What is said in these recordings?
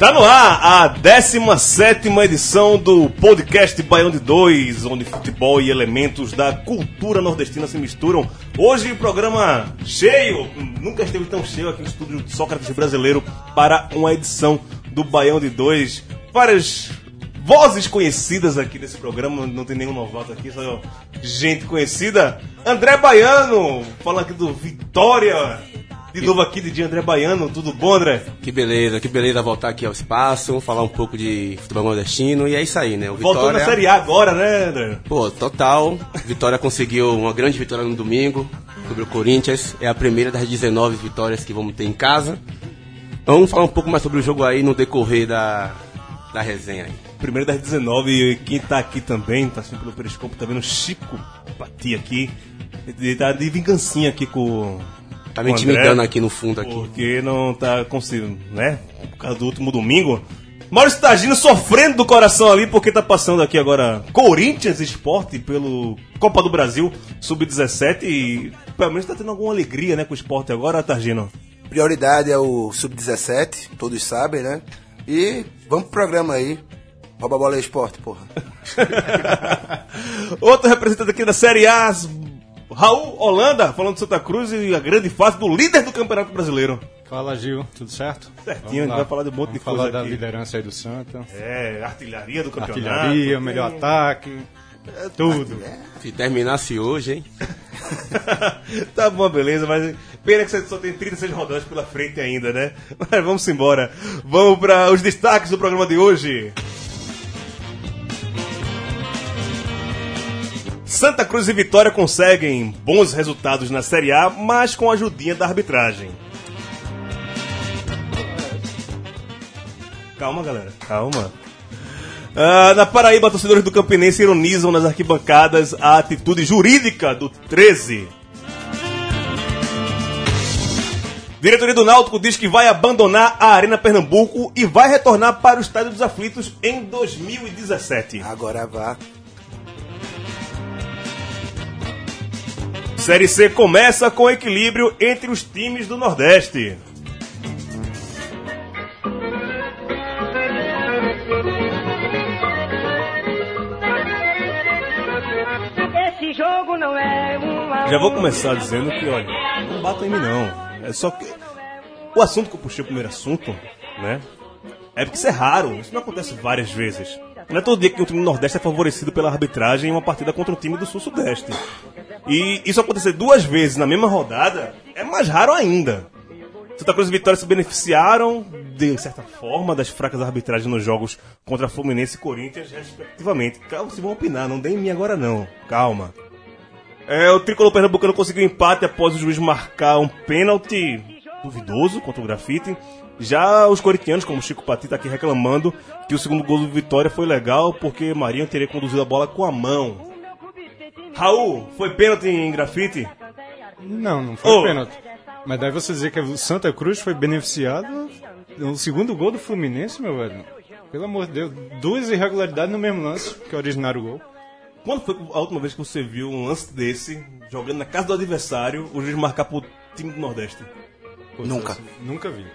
Tá no ar a 17 edição do podcast Baião de 2, onde futebol e elementos da cultura nordestina se misturam. Hoje o programa cheio, nunca esteve tão cheio aqui no estúdio Sócrates Brasileiro para uma edição do Baião de 2. Várias vozes conhecidas aqui nesse programa, não tem nenhum novato aqui, só gente conhecida. André Baiano, falando aqui do Vitória. De novo aqui de André Baiano, tudo bom, André? Que beleza, que beleza voltar aqui ao espaço, falar um pouco de futebol nordestino e é isso aí, né? O Voltou Vitória, na Série A agora, né, André? Pô, total. Vitória conseguiu uma grande vitória no domingo sobre o Corinthians. É a primeira das 19 vitórias que vamos ter em casa. Vamos falar um pouco mais sobre o jogo aí no decorrer da, da resenha aí. Primeiro das 19, e quem tá aqui também, tá assim pelo Periscope, tá vendo o Chico Pati aqui. Ele tá de vingancinha aqui com. Tá me intimidando aqui no fundo aqui. Porque não tá conseguindo, né? Por causa do último domingo. Maurício Tagino sofrendo do coração ali, porque tá passando aqui agora Corinthians Esporte pelo Copa do Brasil Sub-17 e pelo menos tá tendo alguma alegria, né, com o esporte agora, Targino. Prioridade é o Sub-17, todos sabem, né? E vamos pro programa aí. Rouba a bola aí, esporte, porra. Outro representante aqui da Série A, Raul Holanda, falando de Santa Cruz e a grande fase do líder do Campeonato Brasileiro. Fala Gil, tudo certo? Certinho, a gente vai falar de um monte de Vamos coisa falar da aqui. liderança aí do Santa. É, artilharia do campeonato. Artilharia, melhor ataque, tudo. Se terminasse hoje, hein? tá bom, beleza, mas pena que você só tem 36 rodadas pela frente ainda, né? Mas vamos embora. Vamos para os destaques do programa de hoje. Santa Cruz e Vitória conseguem bons resultados na Série A, mas com a ajudinha da arbitragem. Calma, galera, calma. Ah, na Paraíba, torcedores do Campinense ironizam nas arquibancadas a atitude jurídica do 13. Diretoria do Náutico diz que vai abandonar a Arena Pernambuco e vai retornar para o Estádio dos Aflitos em 2017. Agora vá. Série C começa com equilíbrio entre os times do Nordeste. Esse jogo não é uma. Já vou começar dizendo que, olha, não bata em mim não. É só que. O assunto que eu puxei o primeiro assunto, né? É porque isso é raro, isso não acontece várias vezes. Não é todo dia que um time do Nordeste é favorecido pela arbitragem em uma partida contra um time do Sul-Sudeste. E isso acontecer duas vezes na mesma rodada é mais raro ainda. Santa Cruz e Vitória se beneficiaram, de certa forma, das fracas arbitragens nos jogos contra Fluminense e Corinthians, respectivamente. Calma, se vão opinar, não dê em mim agora não. Calma. É, o tricolor pernambucano conseguiu empate após o juiz marcar um pênalti duvidoso contra o grafite. Já os corintianos, como Chico Pati tá aqui reclamando, que o segundo gol do Vitória foi legal porque Marinho teria conduzido a bola com a mão. Raul, foi pênalti em grafite? Não, não foi Ô. pênalti. Mas daí você dizer que o Santa Cruz foi beneficiado no segundo gol do Fluminense, meu velho. Pelo amor de Deus, duas irregularidades no mesmo lance que originaram o gol. Quando foi a última vez que você viu um lance desse, jogando na casa do adversário, o juiz marcar pro time do Nordeste? Pô, Nunca. Celso, Nunca vi.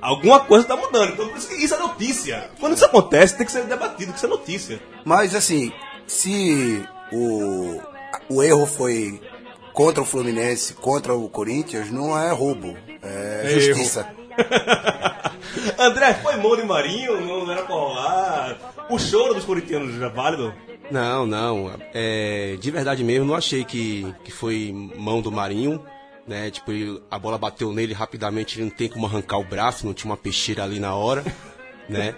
Alguma coisa tá mudando, então por isso que isso é notícia. Quando isso acontece, tem que ser debatido, que isso é notícia. Mas assim, se o, o erro foi contra o Fluminense, contra o Corinthians, não é roubo, é, É justiça. André, foi mão de Marinho, não era pra rolar. O choro dos corintianos já é válido? Não, não. É, de verdade mesmo, não achei que, que foi mão do Marinho. né? Tipo, ele- a bola bateu nele rapidamente, ele não tem como arrancar o braço, não tinha uma peixeira ali na hora, né?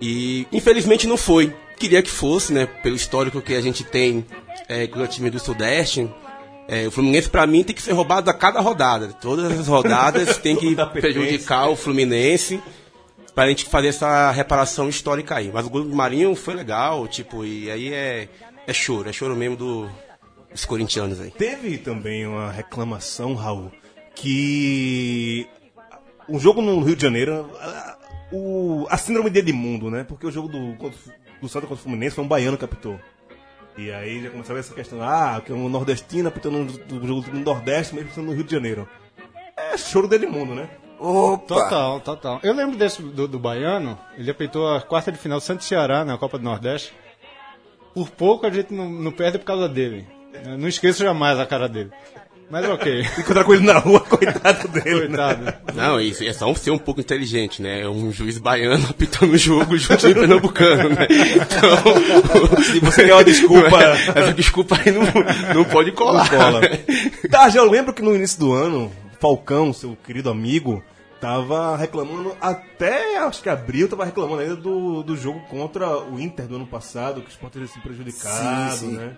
E infelizmente não foi. Queria que fosse, né? Pelo histórico que a gente tem é, com o time do Sudeste. É, o Fluminense, pra mim, tem que ser roubado a cada rodada. Todas as rodadas tem que prejudicar o Fluminense pra gente fazer essa reparação histórica aí. Mas o gol do Marinho foi legal, tipo, e aí é, é choro, é choro mesmo do, dos corintianos aí. Teve também uma reclamação, Raul, que o jogo no Rio de Janeiro, a, o, a síndrome de Edmundo, né? Porque o jogo do, contra do Santa contra o Fluminense foi um baiano que apitou. E aí já começava essa questão, ah, que é um nordestino apitando no, jogo no Nordeste, mesmo sendo no Rio de Janeiro. É choro de Edmundo, né? Opa! Total, total. Eu lembro desse do, do Baiano, ele apeitou a quarta de final Santos Ceará na Copa do Nordeste. Por pouco a gente não, não perde por causa dele. Eu não esqueço jamais a cara dele. Mas ok. Encontrar com ele na rua, coitado dele. né? Coitado. Não, isso é só ser um pouco inteligente, né? É um juiz baiano apitando o jogo junto de pernambucano, né? Então, Se você quer uma desculpa. essa desculpa aí não, não pode colar. Cola. Tá, já eu lembro que no início do ano, Falcão, seu querido amigo, tava reclamando, até acho que abril, tava reclamando ainda do, do jogo contra o Inter do ano passado, que o Sport teria sido prejudicado, Sim, sim. né?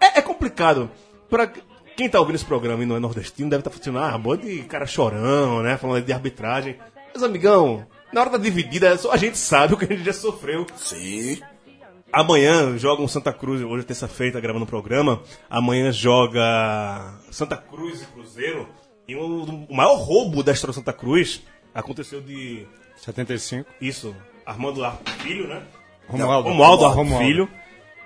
É, é complicado. Pra quem tá ouvindo esse programa e não é nordestino, deve estar tá funcionando, ah, boa de cara chorão, né? Falando de arbitragem. Mas, amigão, na hora da dividida, só a gente sabe o que a gente já sofreu. Sim. Amanhã joga um Santa Cruz, hoje é terça-feira, tá gravando o programa. Amanhã joga Santa Cruz e Cruzeiro. E o, o maior roubo da história do Santa Cruz aconteceu de. 75. Isso, Armando Arco Filho, né? Romualdo. Romualdo Arco Romualdo. Filho.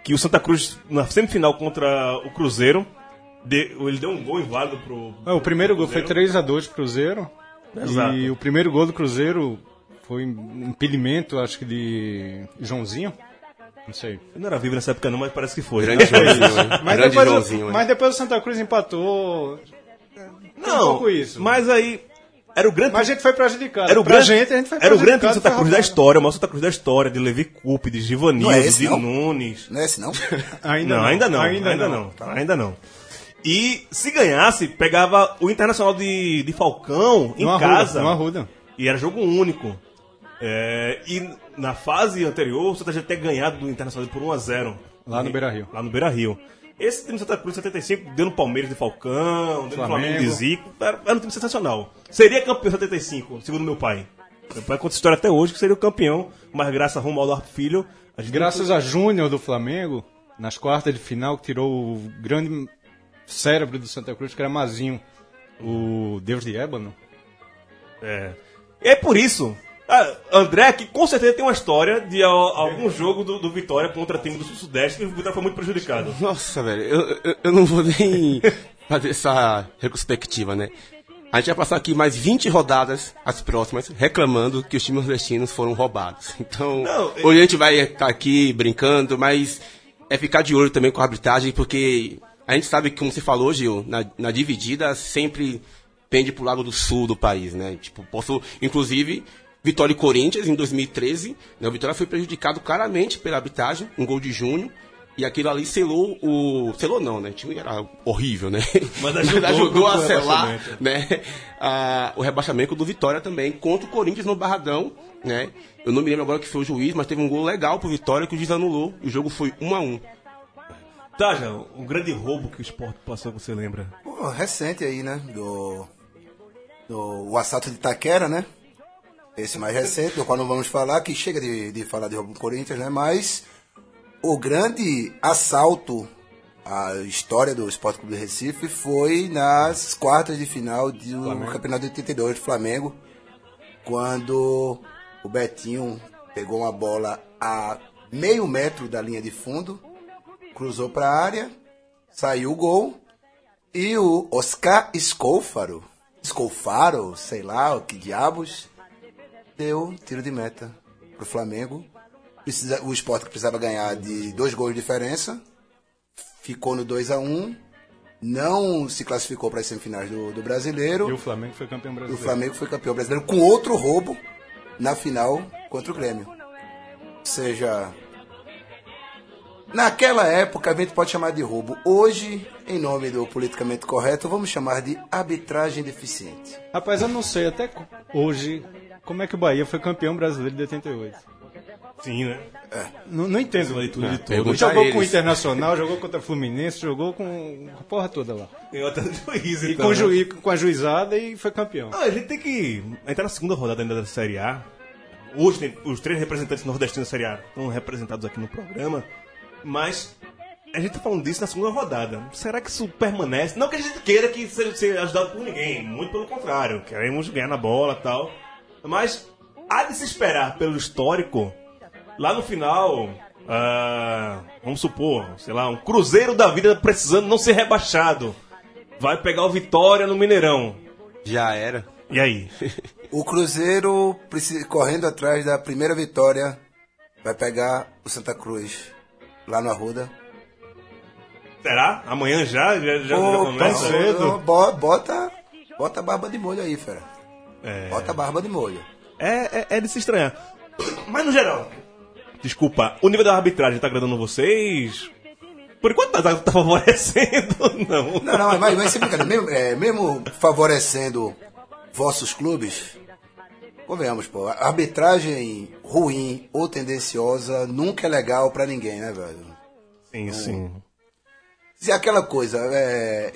Que o Santa Cruz, na semifinal contra o Cruzeiro, de- ele deu um gol inválido pro. É, o primeiro pro gol foi Cruzeiro. 3x2 Cruzeiro. Exato. E o primeiro gol do Cruzeiro foi um impedimento, acho que de Joãozinho. Não sei. Eu não era vivo nessa época, não, mas parece que foi. Grande né? Joãozinho? Mas Grande depois, o- Joãozinho, hein? mas depois o Santa Cruz empatou. Não, um pouco isso. mas aí. Era o grande. Mas a gente foi prejudicado. Era o grande, gente, a gente foi era o grande time do prejudicado, Santa Cruz da história, o maior Santa Cruz da história, de Levi Coupe, de Givanildo, Não é de não? Nunes. Não é esse, não? Ainda não, ainda não, Ainda, ainda, não. ainda não. E se ganhasse, pegava o Internacional de, de Falcão em No casa. no Arruda. E era jogo único. É, e na fase anterior, o Santa já tinha ganhado do Internacional por 1x0. Lá no E- Beira-Rio. Lá no Beira Rio. Esse time do Santa Cruz 75 deu no Palmeiras de Falcão, deu no Flamengo de. Zico. Era, era um time sensacional. Seria campeão 75, segundo meu pai. Meu pai conta história até hoje que seria o campeão, mas graças a Romualdo Arco Filho. A Graças a Júnior do Flamengo, nas quartas de final, que tirou o grande cérebro do Santa Cruz, que era Mazinho, o Deus de Ébano. É. É por isso. ah, André, que com certeza tem uma história de algum jogo do, do Vitória contra time do Sul-Sudeste que o Vitória foi muito prejudicado. Nossa, velho, eu, eu, eu não vou nem fazer essa retrospectiva, né? A gente vai passar aqui mais 20 rodadas, as próximas, reclamando que os times nordestinos foram roubados. Então, Não, hoje a gente vai estar aqui brincando, mas é ficar de olho também com a arbitragem, porque a gente sabe que, como você falou, Gil, na, na dividida sempre pende pro lado do sul do país, né? Tipo, posso, inclusive, Vitória e Corinthians em 2013, né? O Vitória foi prejudicado claramente pela arbitragem, um gol de junho. E aquilo ali selou o. Selou não, né? O time era horrível, né? Mas ajudou a pro selar rebaixamento. né? a- o rebaixamento do Vitória também, contra o Corinthians no Barradão, né? Eu não me lembro agora que foi o juiz, mas teve um gol legal pro Vitória que o juiz anulou. E o jogo foi 1 a 1 Tá, já, um grande roubo que o esporte passou, você lembra? Pô, recente aí, né? Do, do. O assalto de Itaquera, né? Esse mais recente, do qual não vamos falar, que chega de, de falar de roubo do Corinthians, né? Mas o grande assalto à história do Esporte Clube de Recife foi nas quartas de final do Campeonato de 82 do Flamengo, quando o Betinho pegou uma bola a meio metro da linha de fundo, cruzou para a área, saiu o gol. E o Oscar Escófaro, Escofaro, sei lá, o que diabos, deu tiro de meta pro Flamengo. Precisa, o Sport que precisava ganhar de dois gols de diferença, ficou no 2 a 1 não se classificou para as semifinais do, do brasileiro. E o Flamengo foi campeão O brasileiro. Flamengo foi campeão brasileiro com outro roubo na final contra o Grêmio. Ou seja, Naquela época a gente pode chamar de roubo. Hoje, em nome do politicamente correto, vamos chamar de arbitragem deficiente. Rapaz, eu não sei até hoje como é que o Bahia foi campeão brasileiro de 88. Sim, né? Não, não entendo. Vale tudo de tudo. pergunta Jogou a com o. Internacional, jogou contra o Fluminense, jogou com a porra toda lá. Ganhou até juiz, E então. com, o né? com a juizada e foi campeão. Ah, a gente tem que entrar na segunda rodada ainda da Série A. Hoje tem os três representantes nordestinos da Série A estão representados aqui no programa. Mas a gente tá falando disso na segunda rodada. Será que isso permanece? Não que a gente queira que seja, seja ajudado por ninguém. Muito pelo contrário. Queremos ganhar na bola e tal. Mas há de se esperar pelo histórico. Lá no final, ah, vamos supor, sei lá, um Cruzeiro da vida precisando não ser rebaixado. Vai pegar o Vitória no Mineirão. Já era. E aí? O Cruzeiro, correndo atrás da primeira vitória, vai pegar o Santa Cruz lá no Arruda. Será? Amanhã já? Já, já, já Ô, começa? pô, bo- Bota, bota a barba de molho aí, fera. É. Bota a barba de molho. É, é, é de se estranhar. Mas no geral, desculpa, o nível da arbitragem tá agradando vocês? Por enquanto tá, tá favorecendo, não. Não, não, mas, mas sem brincadeira, mesmo, é, mesmo favorecendo vossos clubes, convenhamos, pô, a arbitragem ruim ou tendenciosa nunca é legal pra ninguém, né, velho? Sim, sim. Se aquela coisa, é,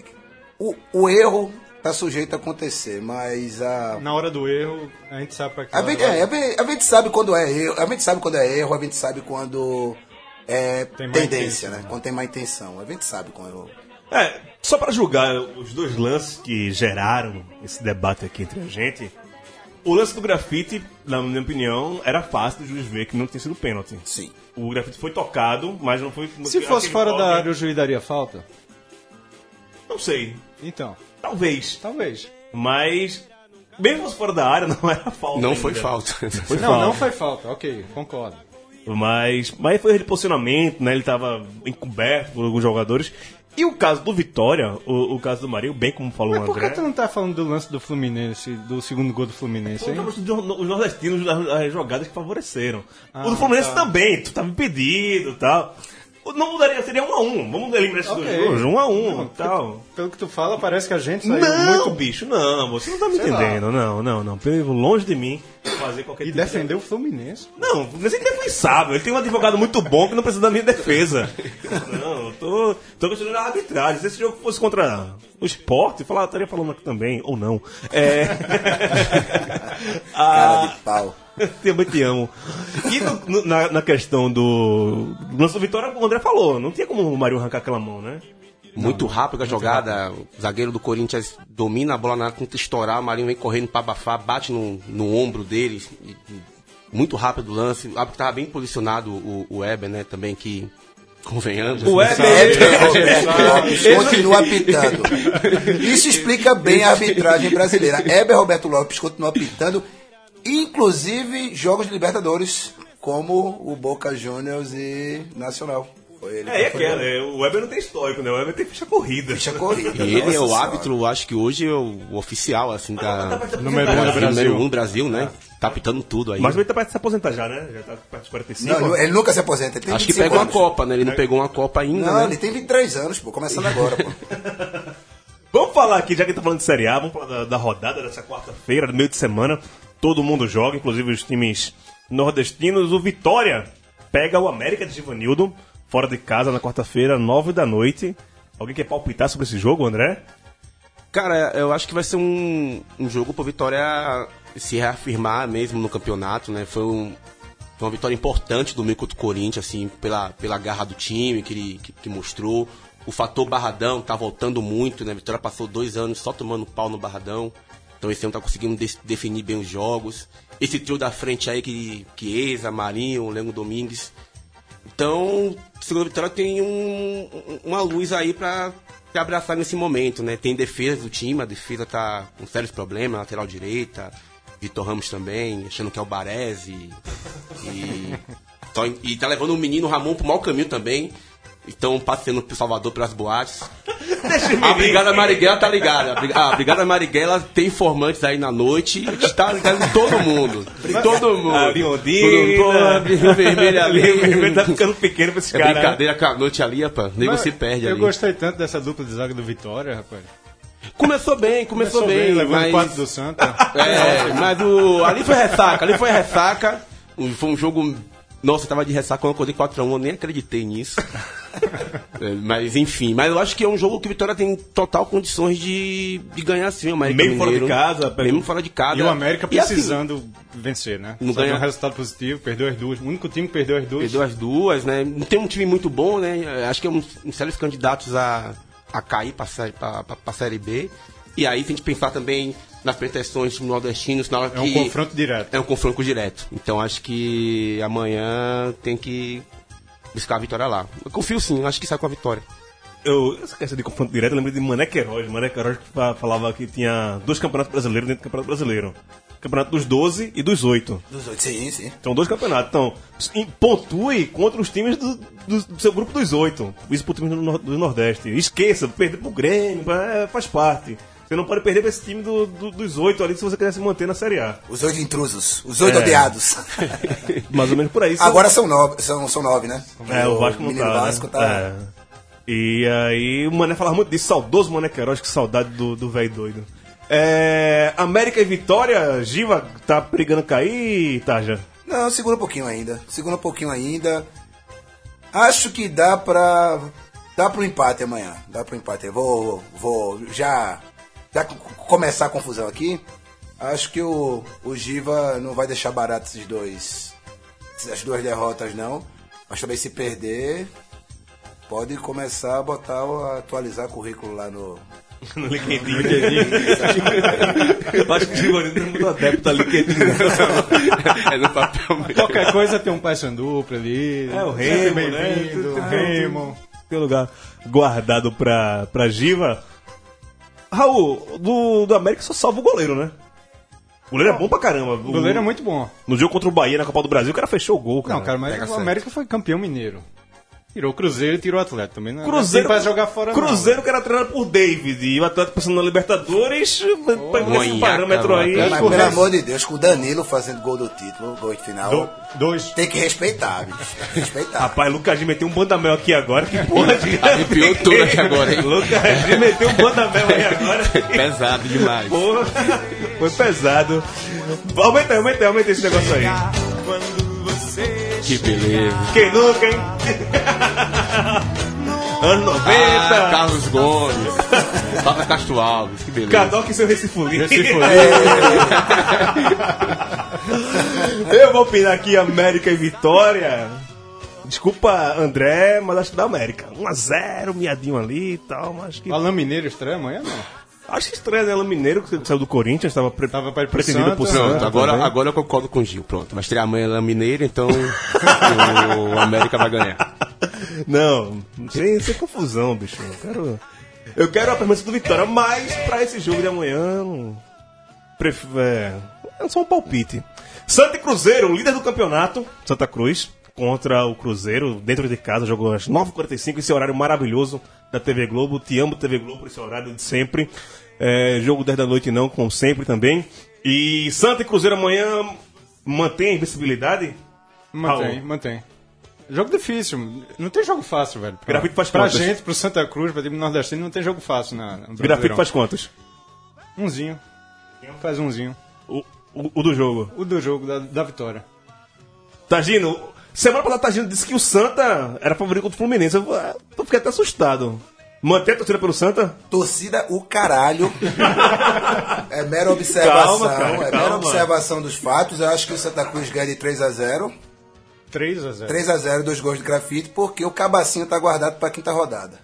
o, o erro tá sujeito a acontecer, mas a, Na hora do erro, a gente sabe pra que A gente, é, a gente- sabe quando é erro, a gente sabe quando é erro, a gente sabe quando é Tem tendência, intenção. né? Quando tem má intenção. A gente sabe quando. É, só pra julgar os dois lances que geraram esse debate aqui entre a gente, o lance do grafite, na minha opinião, era fácil do juiz ver que não tinha sido pênalti. Sim. O grafite foi tocado, mas não foi. Se fosse fora da área, o juiz daria falta? Não sei. Então, Talvez. talvez. Mas, mesmo se fora da área, não era falta. Não ainda. foi falta. Foi não, falta. não foi falta, ok, concordo. Mas, mas foi de posicionamento, né? Ele tava encoberto por alguns jogadores. E o caso do Vitória, o, o caso do Marinho, bem como falou Mas o por que André. tu não tá falando do lance do Fluminense, do segundo gol do Fluminense, hein? os os nordestinos, as, as jogadas que favoreceram. Ah, o do Fluminense tá. também, tu tava impedido e tal. Não mudaria, seria um a um. Vamos eliminar esses Ok. dois jogos, um a um e tal. Pelo que tu fala, parece que a gente saiu Não, muito... bicho, não, você não tá me Sei lá. entendendo. Não, não, não. Pelo- Longe de mim fazer qualquer E tipo de- defendeu o Fluminense. Não, mas ele é indefensável. Ele tem um advogado muito bom que não precisa da minha defesa. Não, eu tô, tô questionando a arbitragem. Se esse jogo fosse contra o esporte, eu falar- estaria falando aqui também, ou não. É. Cara Ah, de pau. também te amo. E no- no- na, na questão do do Vitória, o André falou, não tinha como o Mário arrancar aquela mão, né? Muito rápido a jogada. O zagueiro do Corinthians domina a bola na que tenta estourar. O Marinho vem correndo pra abafar, bate no, no ombro dele. e- e muito rápido o lance. O árbitro tava bem posicionado, o, o Weber, né? Também que. Convenhamos. O Weber- Heber Roberto Lopes continua apitando. Isso explica bem a arbitragem brasileira. Heber Roberto Lopes continua apitando, inclusive jogos de Libertadores, como o Boca Juniors e Nacional. Ele É, que foi aquela, é, o Weber não tem histórico, né? O Weber tem ficha corrida. Ficha corrida. E ele é o árbitro, acho que hoje é o, oficial, assim, da. Número um do Brasil. Número um do Brasil, né? Tá apitando tudo aí. Mas ele tá perto de se aposentar já, né? Já tá perto dos 45. Não, ele nunca se aposenta. Ele tem Acho que 25 pegou uma anos. Copa, né? Ele não pegou uma Copa ainda, Não, né? ele tem 23 anos, pô, começando agora, pô. Vamos falar aqui, já que tá falando de Série A, vamos falar da, da rodada dessa quarta-feira, do meio de semana. Todo mundo joga, inclusive os times nordestinos. O Vitória pega o América de Givanildo, fora de casa, na quarta-feira, nove da noite. Alguém quer palpitar sobre esse jogo, André? Cara, eu acho que vai ser um, um jogo pro Vitória se reafirmar mesmo no campeonato, né? Foi, um, uma vitória importante do meio contra o Corinthians, assim, pela, pela garra do time que ele que, que mostrou. O fator Barradão tá voltando muito, né? A Vitória passou dois anos só tomando pau no Barradão. Então esse ano tá conseguindo de- definir bem os jogos. Esse trio da frente aí que, que Eza, Marinho, Lengo Domingues. Então, segunda vitória tem um- um- uma luz aí pra se abraçar nesse momento, né? Tem defesa do time, a defesa tá com sérios problemas, lateral direita, Vitor Ramos também, achando que é o Baresi. E, e tá levando o menino Ramon pro mau caminho também. Estão passeando pro Salvador pelas boates. A Brigada Marighella tá ligada. A Brig- A Brigada Marighella tem informantes aí na noite. A gente tá ligado em todo mundo. Em todo mundo. A Biondina. Rio Vermelho ali. Rio Vermelho tá ficando pequeno pra esse É cara. brincadeira com a noite ali, rapaz. Nego Mas se perde eu ali. gostei tanto dessa dupla de zaga do Vitória, rapaz. Começou bem, começou, bem, levando mas... quatro do Santa. É, mas o. Ali foi ressaca, ali foi ressaca. O- Foi um jogo. Nossa, eu tava de ressaca quando eu acordei 4x1, eu nem acreditei nisso. É, mas enfim, mas eu acho que é um jogo que o Vitória tem total condições de, de ganhar sim, o América Mesmo fora de casa, mesmo fora de casa. E o América assim, precisando vencer, né? Não Só ganha- um resultado positivo, perdeu as duas. O único time que perdeu as duas. Perdeu as duas, né? Não tem um time muito bom, né? Acho que é um, um sérios candidatos a, a cair pra, série- pra, pra, pra Série B. E aí tem que pensar também nas pretensões nordestinos na hora É um confronto direto. É um confronto direto. Então acho que amanhã tem que buscar a vitória lá. Eu confio sim, acho que sai com a vitória. Eu, essa questão de confronto direto, eu lembrei de Mané Queiroz. Mané Queiroz que fa- falava que tinha dois campeonatos brasileiros dentro do campeonato brasileiro. Campeonato dos 12 e dos 8. Dos oito, sim, sim. São dois campeonatos. Então, pontue contra os times do, do- do seu grupo dos oito. Isso pro time do, do Nordeste. Esqueça, perder pro Grêmio, é, faz parte. Você não pode perder pra esse time do- do- dos oito ali se você quiser se manter na Série A. Os oito intrusos, os oito É. odiados. Mais ou menos por aí. Agora são nove, são, são nove, né? É, o Vasco não tá. Vasco né? tá. É. E aí o Mané falava muito disso, saudoso Mané Queiroz, que saudade do do velho doido. É, América e Vitória, Giva tá brigando cair, Tarja? Não, segura um pouquinho ainda. Segura um pouquinho ainda. Acho que dá pra. Dá pro empate amanhã. Dá pro empate. Eu vou. Vou já. Já começar a confusão aqui. Acho que o, o Giva não vai deixar barato esses dois. As duas derrotas, não. Mas também se perder. Pode começar a botar, o- atualizar currículo lá no. No LinkedIn. Eu acho que o Givanildo é muito adepto a LinkedIn. é no papel mesmo. Qualquer coisa tem um Paysandu pra ali. É, o bem-vindo, né? Remo. Tem um lugar guardado pra, pra Giva. Raul, do, do América só salva o goleiro, né? O goleiro é bom pra caramba. O goleiro é muito bom. No jogo contra o Bahia na Copa do Brasil, o cara fechou o gol, cara. Não, cara, mas Pega o certo. América foi campeão mineiro. Tirou o Cruzeiro e tirou o Atlético também. Não Cruzeiro para jogar fora Cruzeiro que era treinado por David e o Atlético passando na Libertadores, pegou esse parâmetro aí. Mas pelo resto- amor de Deus, com o Danilo fazendo gol do título, gol de final. não. Do- dois. Tem que respeitar, bicho. Tem que respeitar. Rapaz, Lucas G meteu um bandamel aqui agora, que porra de... Arrepiou tudo aqui agora, hein? Lucas G meteu um bandamel aí agora. Pesado demais. Porra, foi pesado. Aumenta aí, aumenta aí, aumenta esse negócio aí. Que beleza. Quem nunca, hein? Anos 90. Ah, Carlos Gomes. Fala Castro Alves. Que beleza. Cadoc e seu Recifulinho. Recifulinho. Eu vou opinar aqui América e Vitória. Desculpa, André, mas acho que dá América. 1x0, miadinho ali e tal, mas que. Alain Mineiro estreia amanhã, não. Acho estranho, né? Ela Mineiro, que saiu do Corinthians, estava pre... Tava pretendido por Santos. Santos. Pronto, agora, também. agora eu concordo com o Gil. Pronto, vai estrear amanhã lá Mineiro, então o América vai ganhar. Não, sem, sem confusão, bicho. Eu quero, eu quero a permanência do Vitória, mas pra esse jogo de amanhã. Pref... É, é só um palpite. Santa e Cruzeiro, líder do campeonato, Santa Cruz, contra o Cruzeiro, dentro de casa, jogou às 9h45, esse horário maravilhoso da TV Globo. Te amo, TV Globo, por esse horário de sempre. É, jogo 10 da noite, não, como sempre também. E Santa e Cruzeiro amanhã mantém a invencibilidade? Mantém, Raul. mantém. Jogo difícil. Não tem jogo fácil, velho. Pra, Grafite faz pra quantas? gente, pro Santa Cruz, pra time nordestino, não tem jogo fácil na, no Grafite Brasileirão. faz quantos? Umzinho. Faz umzinho. O, o, o do jogo. O do jogo da, da vitória. Tagino, semana passada Tagino disse que o Santa era favorito contra o Fluminense. Eu, ah, eu fiquei até assustado. Mantém a torcida pelo Santa? Torcida o caralho. É mera observação. Calma, cara, é mera calma. observação dos fatos. Eu acho que o Santa Cruz ganha de 3 a 0 3 a 0 3 a 0 dois gols de grafite, porque o cabacinho tá guardado pra quinta rodada.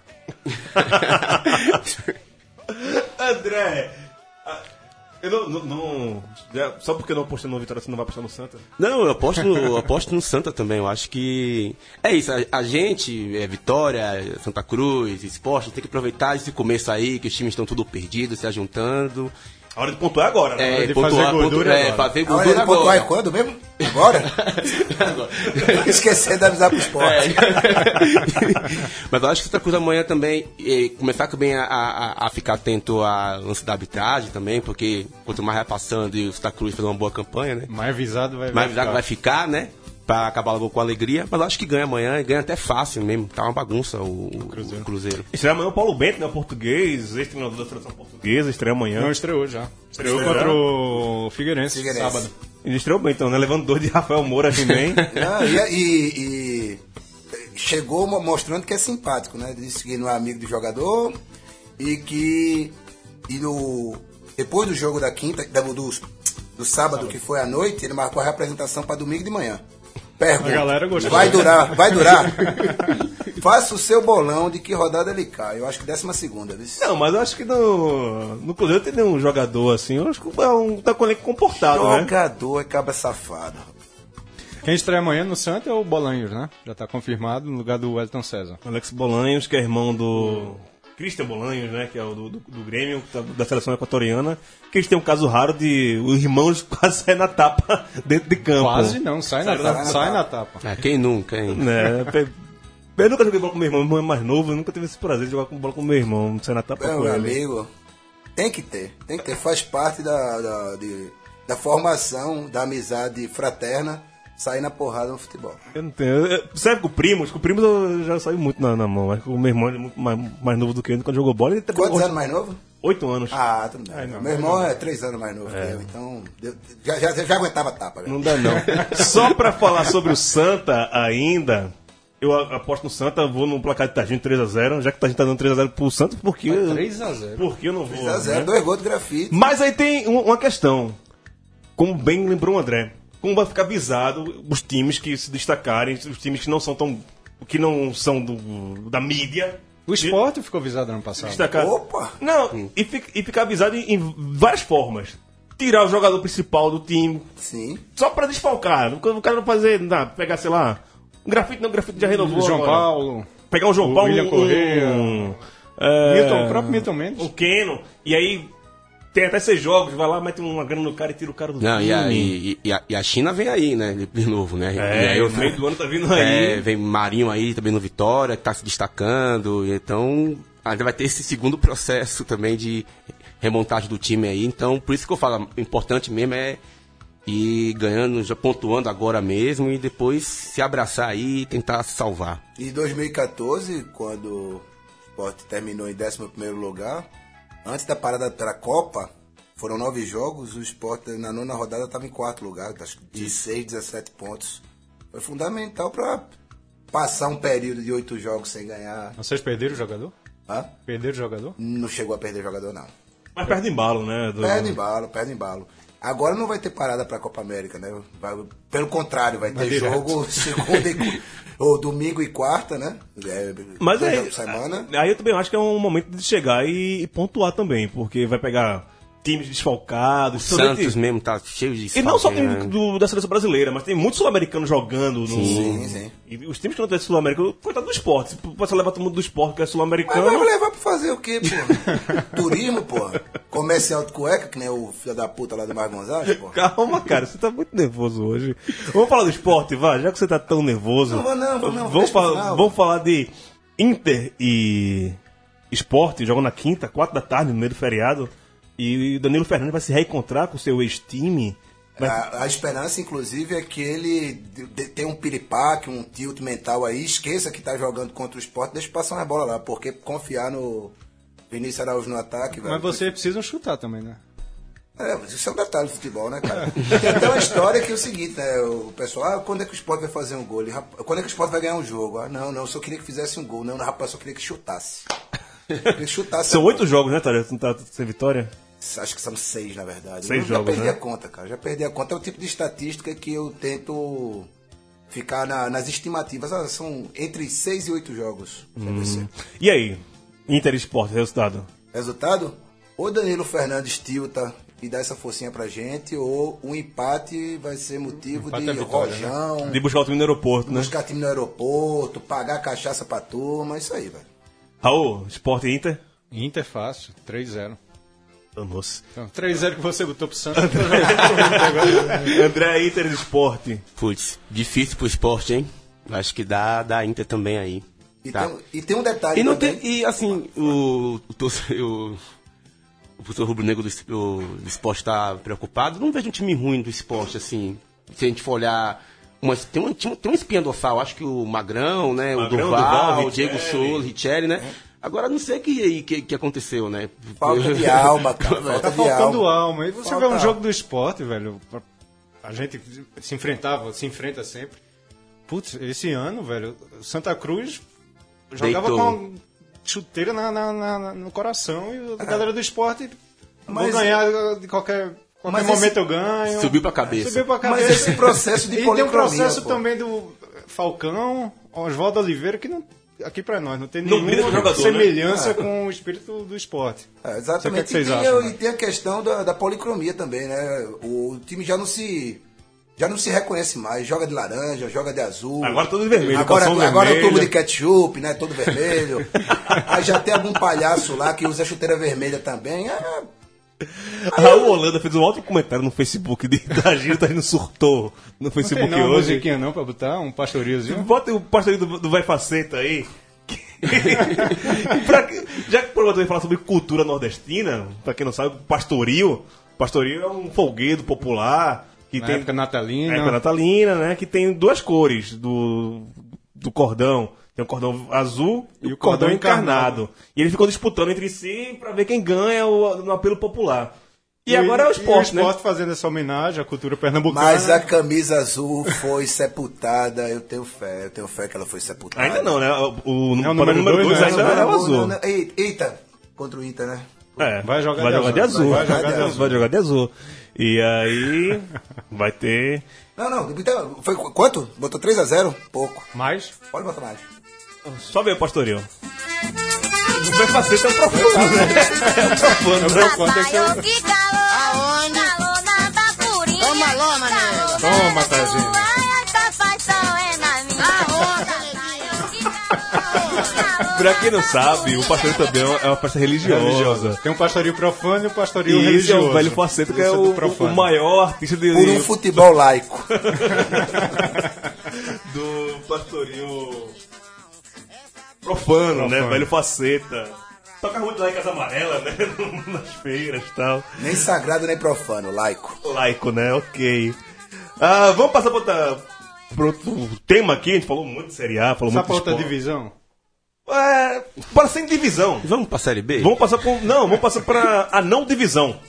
André, eu não. não- não- já- só porque não apostei no Vitória, você não vai apostar no Santa? Não, eu aposto eu aposto no Santa também. Eu acho que. É isso, a, a gente, é, Vitória, Santa Cruz, esporte, tem que aproveitar esse começo aí, que os times estão tudo perdidos, se ajuntando. A hora de pontuar é agora, né? É, de pontuar, fazer gordura pontu- é, agora. fazer A hora gordura de pontuar é agora. quando mesmo? Agora? Esquecer de avisar pro esporte. Mas eu acho que outra coisa amanhã também é começar também a, a, a ficar atento à lance da arbitragem também, porque quanto mais vai passando e o Santa Cruz fazer uma boa campanha, né? Mais visado vai, Mais vai vai, vai ficar, né? Pra acabar logo com alegria, mas acho que ganha amanhã e ganha até fácil mesmo. Tá uma bagunça o, o Cruzeiro. Cruzeiro. Estreia amanhã o Paulo Bento, né? O português, ex-treinador da seleção portuguesa, estreia amanhã. Não estreou já. Estreou Estreou contra o Figueirense, Figueirense. sábado. Ele estreou bem, então, né? Levando dois de Rafael Moura também. Não, e, e- e chegou mo- mostrando que é simpático, né? Disse que não é amigo do jogador e que e no, depois do jogo da quinta, da- do, do sábado, que foi à noite, ele marcou a representação para domingo de manhã. Pergunta, A galera gostou. vai durar, vai durar? Faça o seu bolão de que rodada ele cai. Eu acho que décima segunda, viu? Não, mas eu acho que no, no Cruzeiro tem nenhum jogador assim. Eu acho que é um tá comportado, né? Jogador é cabra safado. Quem estreia amanhã no Santa é o Bolanhos, né? Já tá confirmado no lugar do Wellington César. Alex Bolanhos, que é irmão do Christian Bolanhos, né? Que é o do, do, do Grêmio, tá- da seleção equatoriana. Que eles têm um caso raro de os irmãos quase saem na tapa dentro de campo. Quase não, sai na, Sai tapa, na sai na tapa. tapa. É, quem nunca, hein? Né? Pe- Eu nunca joguei bola com meu irmão, meu irmão é mais novo, eu nunca tive esse prazer de jogar com bola com meu irmão, sair na tapa Meu com ele. amigo, tem que ter, tem que ter, faz parte da, da, de- da formação, da amizade fraterna, sair na porrada no futebol. Eu não tenho. eu- Serve com primos, com primos eu já saí muito na, na mão, mas com o meu irmão ele é muito mais, mais novo do que eu, quando jogou bola, ele Quantos anos mais novo? Oito anos. Ah, tudo bem. Meu irmão é três anos mais novo que eu, então deu- já, já, já aguentava tapa. já. Não dá não. Só pra falar sobre o Santa ainda, eu aposto no Santa, vou no placar de Targinho 3x0, já que o Targinho tá dando 3x0 pro Santa, porque... 3x0. Porque eu não vou. 3 a 0 né? dois gols de grafite. Mas aí tem um- uma questão. Como bem lembrou o André, como vai ficar avisado os times que se destacarem, os times que não são tão. que não são do, da mídia. O esporte ficou visado ano passado. Destacar. Opa! Não, e, fi- e ficar avisado em, em várias formas. Tirar o jogador principal do time, Sim. só pra desfalcar. O cara não fazer, não, pegar, sei lá, um grafite, não, grafite já renovou. João agora. Paulo, Pegar um João O Paulo, William um, Correa. um, é, Milton, o próprio Milton Mendes. o Keno, e aí tem até seis jogos, vai lá, mete uma grana no cara e tira o cara do Não, time. e a, e, e a, e a China vem aí, né? De, novo, né? É, e aí o meio do ano tá vindo aí. É, vem Marinho aí também no Vitória, que tá se destacando. e Então, ainda vai ter esse segundo processo também de remontagem do time aí. Então, por isso que eu falo, o importante mesmo é ir ganhando, já pontuando agora mesmo e depois se abraçar aí e tentar se salvar. E 2014, quando o Sport terminou em 11 lugar, antes da parada pela Copa, foram nove jogos, o Sport na nona rodada estava em quarto lugar, acho que 16, 17 pontos. Foi fundamental para passar um período de oito jogos sem ganhar. Vocês perderam o jogador? Hã? Perderam o jogador? Não chegou a perder jogador, não. Mas perde embalo, né? do- Perde embalo, perde embalo. Agora não vai ter parada para a Copa América, né? Vai- pelo contrário, vai ter direto. jogo segunda e, ou domingo e quarta, né? É, Mas aí, por semana. aí eu também acho que é um momento de chegar e, e pontuar também, porque vai pegar times desfalcados. Santos mesmo tá cheio de E não só né? do, da seleção brasileira, mas tem muitos sul-americanos jogando. No, Sim, sim. E os times que não tem sul-americano, coitado do esporte. Você levar todo mundo do esporte que é Mas sul-americano. vai levar pra fazer o quê, pô? Turismo, pô? Comercial de cueca, que nem o filho da puta lá do Mar Gonzalez, pô? Calma, cara, você tá muito nervoso hoje. Vamos falar do esporte, vai, já que você tá tão nervoso. Não vou não, vou não, Vamos, final. vamos falar de Inter e Esporte, jogam na quinta, quatro da tarde, no meio do feriado. E o Danilo Fernandes vai se reencontrar com o seu ex-time. Vai- A, a esperança, inclusive, é que ele tenha um piripaque, um tilt mental aí, esqueça que tá jogando contra o esporte, deixa passar uma bola lá, porque confiar no Vinícius Araújo no ataque, velho. Mas você precisa chutar também, né? É, mas isso é um detalhe do futebol, né, cara? Tem até uma história que é o seguinte, né? O pessoal, ah, quando é que o esporte vai fazer um gol? Ele, "Rap- quando é que o esporte vai ganhar um jogo? Ah, não, não, eu só queria que fizesse um gol. Não, rapaz, eu só queria que chutasse. Que chutasse. São oito jogos, né, Tarek? Não tá sem vitória? Acho que são seis, na verdade. Seis eu jogos, já perdi né? a conta, cara. Já perdi a conta. É o tipo de estatística que eu tento ficar na- nas estimativas. Ah, são entre seis e oito jogos. CBC. E aí? Inter e Esporte, resultado? Resultado? Ou Danilo Fernandes tilta e dá essa forcinha pra gente, ou um empate vai ser motivo Empate de é vitória, rojão, De buscar o time no aeroporto, né? buscar time no aeroporto, pagar cachaça pra turma, isso aí, velho. Raul, Esporte Inter? Inter fácil, 3-0. Danou-se. Então, 3-0 que você botou pro Santos. André Inter Esporte. Putz, difícil pro esporte, hein? Acho que dá, dá Inter também aí. E, Tá. tem, e tem um detalhe E, não também. tem, e assim, o, o, o, o professor rubro-negro do, do, do esporte tá preocupado. Não vejo um time ruim do esporte, assim. Se a gente for olhar. Uma, tem, um, time- tem um espinha dorsal, acho que o Magrão, né? Magrão, o Durval, Durval, o Diego. Souza, Richelli, né? Agora não sei o que, que, que aconteceu, né? Falta de alma, cara. Falta Tá de faltando alma. alma. E você Falta vê um jogo do esporte, velho. A gente se enfrentava, se enfrenta sempre. Putz, esse ano, velho, Santa Cruz jogava Deitou. com uma chuteira na, na- na- no coração e a galera do esporte Mas- vou ganhar de qualquer, qualquer Mas momento esse- eu ganho. Subiu pra cabeça. Subiu pra Mas cabeça. esse processo de E tem um processo pô. também do Falcão, Oswaldo Oliveira, que não, aqui pra nós não tem Não nenhuma jogador, né? semelhança com o espírito do esporte. É, exatamente. que vocês e, tem, acham, né? e tem a questão da, da policromia também, né? O time já não se. Já não se reconhece mais, joga de laranja, joga de azul. Agora todo de vermelho, Agora, agora é o tubo de ketchup, né? Todo vermelho. Aí já tem algum palhaço lá que usa chuteira vermelha também. É, Raul Holanda fez um ótimo comentário no Facebook de, da Gil, tá indo surtou no Não tem Facebook não, hoje. musiquinha não pra botar, um pastoriozinho. Bota o pastorinho do, do Vai Faceta aí. Pra já que o programa vai falar sobre cultura nordestina, pra quem não sabe, pastoril. Pastoril é um folguedo popular que Na tem época natalina. na época natalina, né? Que tem duas cores do, do cordão. Tem o cordão azul e, o cordão, encarnado. E eles ficam disputando entre si pra ver quem ganha o, no apelo popular. E, agora é o esporte, e o né? esporte fazendo essa homenagem à cultura pernambucana. mas a camisa azul foi sepultada. Eu tenho fé, eu tenho fé que ela foi sepultada. Ainda não, né? O, o, É o para número dois, 2 né? ainda Não, é o azul. não, não. Ei- Eita, contra o Inter, né? É, Vai jogar vai de jogar de azul. azul. Vai jogar de azul. Vai jogar de azul. E aí vai ter. Não, não. Então, foi qu- quanto? Botou 3x0? Pouco. Mas, Pode botar mais. Só ver o pastoril. Não vai fazer tão profundo, né? É profundo, né? quanto é que Papai, que calor, calor na Bacuri. Toma, loma, né? Toma, é calor, Pra quem não sabe, o pastoril também é uma festa religiosa. Tem um pastorio profano e um pastorio E esse é religioso. o velho Faceta, que é o, o maior artista de, Por um futebol laico. do pastoril profano, né? Profano. Velho Faceta. Toca muito lá em Casa Amarela, né? Nas feiras e tal. nem sagrado, nem profano, laico. Laico, né? Ok. Ah, vamos passar para outra, pra outro tema aqui. A gente falou muito de Série A, falou Só muito pra de outra divisão. É, para sem divisão. Vamos pra Série B? Vamos passar por. Não, vamos passar para a não divisão.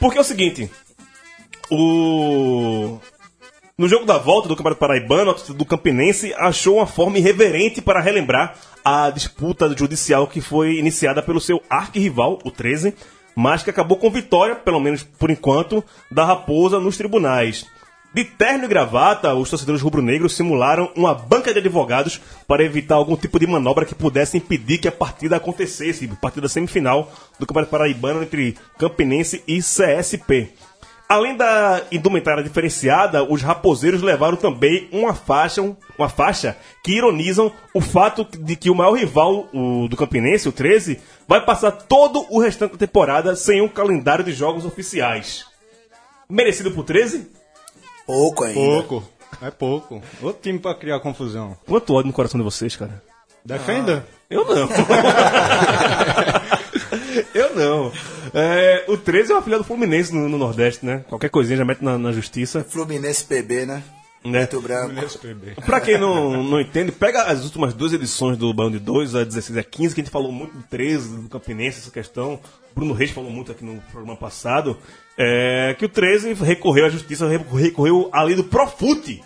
Porque é o seguinte. O. No jogo da volta do Campeonato Paraibano, a torcida do Campinense achou uma forma irreverente para relembrar a disputa judicial que foi iniciada pelo seu arquirrival, o 13, mas que acabou com vitória, pelo menos por enquanto, da Raposa nos tribunais. De terno e gravata, os torcedores rubro-negros simularam uma banca de advogados para evitar algum tipo de manobra que pudesse impedir que a partida acontecesse, partida semifinal do Campeonato Paraibano entre Campinense e CSP. Além da indumentária diferenciada, os raposeiros levaram também uma faixa, uma faixa que ironizam o fato de que o maior rival o, do Campinense, o 13, vai passar todo o restante da temporada sem um calendário de jogos oficiais. Merecido por 13? Pouco ainda. Pouco. É pouco. Outro time pra criar confusão. Quanto ódio no coração de vocês, cara. Defenda. Eu não. Eu não. É, o 13 é uma filha do Fluminense no, no Nordeste, né? Qualquer coisinha já mete na, na justiça. Fluminense PB, né? Né? Muito branco. Pra quem não, não entende, pega as últimas duas edições do Bando de 2, a 16 e a 15, que a gente falou muito do 13, do Campinense, essa questão. Bruno Reis falou muito aqui no programa passado. É, que o 13 recorreu à justiça, recorreu à lei do Profute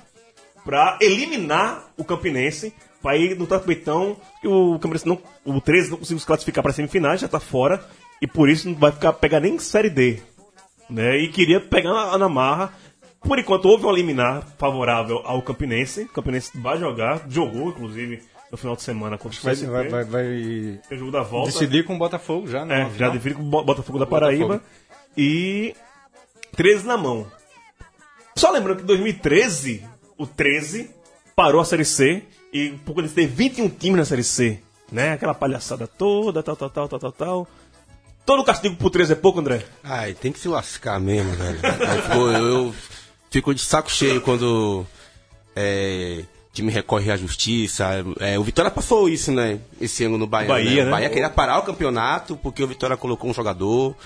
pra eliminar o Campinense, ir no tapetão que o Campinense não, o 13 não conseguiu se classificar para semifinais, já tá fora, e por isso não vai ficar pegar nem Série D. Né? E queria pegar na, na marra. Por enquanto houve um liminar favorável ao Campinense. O Campinense vai jogar, jogou inclusive no final de semana contra o Vai, CSP. vai, vai, vai o jogo da volta. decidir com o Botafogo já, né? É, já define com o Bo- Botafogo da Paraíba. E 13 na mão. Só lembrando que em 2013, o 13 parou a Série C e por de ter 21 times na Série C, né? Aquela palhaçada toda, tal, tal, tal, tal, tal, tal. Todo castigo por 13 é pouco, André? Ai, tem que se lascar mesmo, velho. Eu, eu fico de saco cheio quando é, time recorre à justiça. É, o Vitória passou isso, né? Esse ano no Bahia. Bahia, O né? Bahia queria parar o campeonato porque o Vitória colocou um jogador.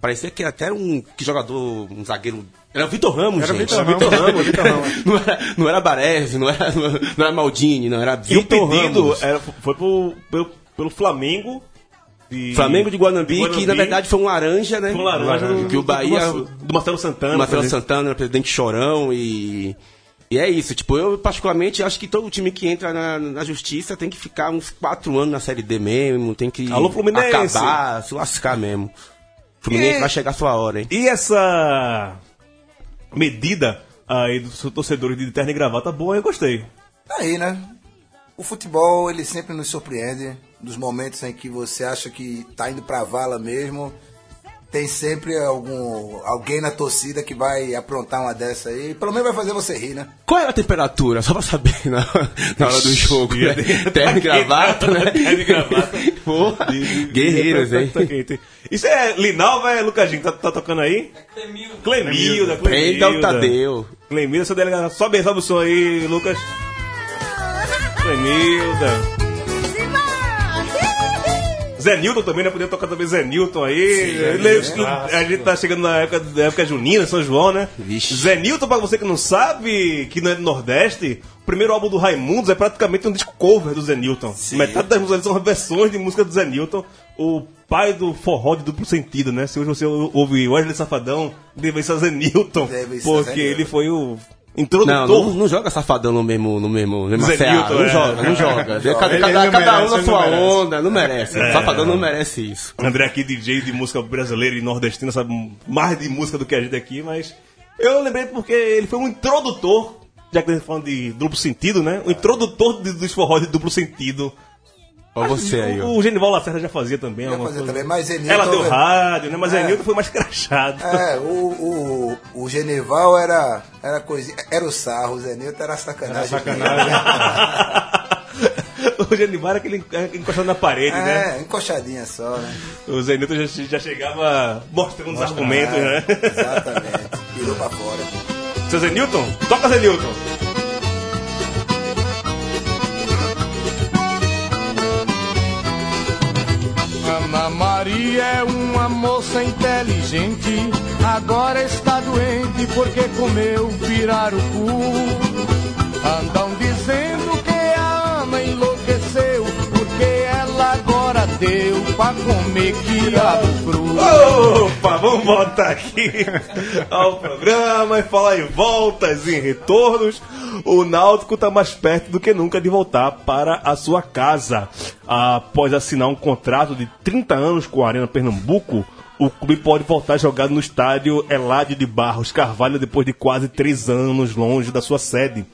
Parecia que era até um que jogador, um zagueiro. Era o Vitor Ramos, Era gente. Vitor Ramos, Ramos, Vitor Ramos. não, era, não era Baresi, não era, não era Maldini, não era o Vitor Ramos. era, foi pro, pelo, pelo Flamengo. de- Flamengo de Guanambi, que Guanambi. na verdade foi um laranja, né? Foi um laranja do, que o Bahia do, Marcelo Santana. Marcelo. Santana era presidente chorão e. E é isso, tipo, eu particularmente acho que todo time que entra na, na justiça tem que ficar uns quatro anos na Série D mesmo, tem que Alô, Fluminense. acabar, se lascar mesmo. Fluminense E- vai chegar a sua hora, hein? E essa medida aí dos torcedores de terno e gravata boa, eu gostei. Tá aí, né? O futebol, ele sempre nos surpreende. Nos momentos em que você acha que tá indo pra vala mesmo, tem sempre algum alguém na torcida que vai aprontar uma dessa aí. Pelo menos vai fazer você rir, né? Qual era a temperatura? Só pra saber na, na hora do jogo, né? Terno e gravata, né? Terno e gravata. Porra, guerreiros, hein? Tá. Isso é Linal, vai, Lucadinho, tá, tá tocando aí? Clemilda. Clemilda, Prenda o Tadeu. Clemilda, seu delegado. Sobe, sobe o som aí, Lucas. Clemilda. Zé Newton também, né? Podia tocar também Zé Newton aí. Ele- a gente tá chegando na época, na época junina, São João, né? Vixe. Zé Newton, pra você que não sabe, que não é do Nordeste, o primeiro álbum do Raimundos é praticamente um disco cover do Zé Newton. Metade das músicas são versões de música do Zé Newton, o pai do forró de duplo sentido, né? Se hoje você ouve Wesley Safadão, deve ser Zé Newton, Deve ser porque Zé ele foi o introdutor. não, não joga safadão no mesmo, no mesmo, mesmo Zé seara. Newton, Não é. joga, não joga. Cada, Ele- cada, ele cada não um merece, na sua não merece. onda, não merece. Safadão não merece isso. André aqui, DJ de música brasileira e nordestina, sabe mais de música do que a gente aqui, mas eu lembrei porque ele foi um introdutor, já que a gente tá falando de duplo sentido, né? O introdutor de, dos forró de duplo sentido. Olha você aí. O, o Genival Lacerda já fazia também. Já fazia coisa. também, mas Zenilton... Ela deu rádio, né? Mas É. Zenilton foi mais crachado. É, o, o, o Genival era, era coisinha, era o sarro, o Zenilton era sacanagem. o Genival era aquele encostado na parede, né? É, encoxadinha só, né? O Zenilton já, já chegava mostrando os argumentos, né? É, Exatamente. Virou pra fora. Seu Zenilton? Toca, Zenilton! Ana Maria é uma moça inteligente, agora está doente porque comeu pirarucu. Andam dizendo pra comer quiabo cru. Opa, vamos voltar aqui ao programa e falar em voltas e retornos. O Náutico está mais perto do que nunca de voltar para a sua casa. Após assinar um contrato de 30 anos com a Arena Pernambuco, o clube pode voltar a jogar no estádio Eládio de Barros Carvalho depois de quase três anos longe da sua sede.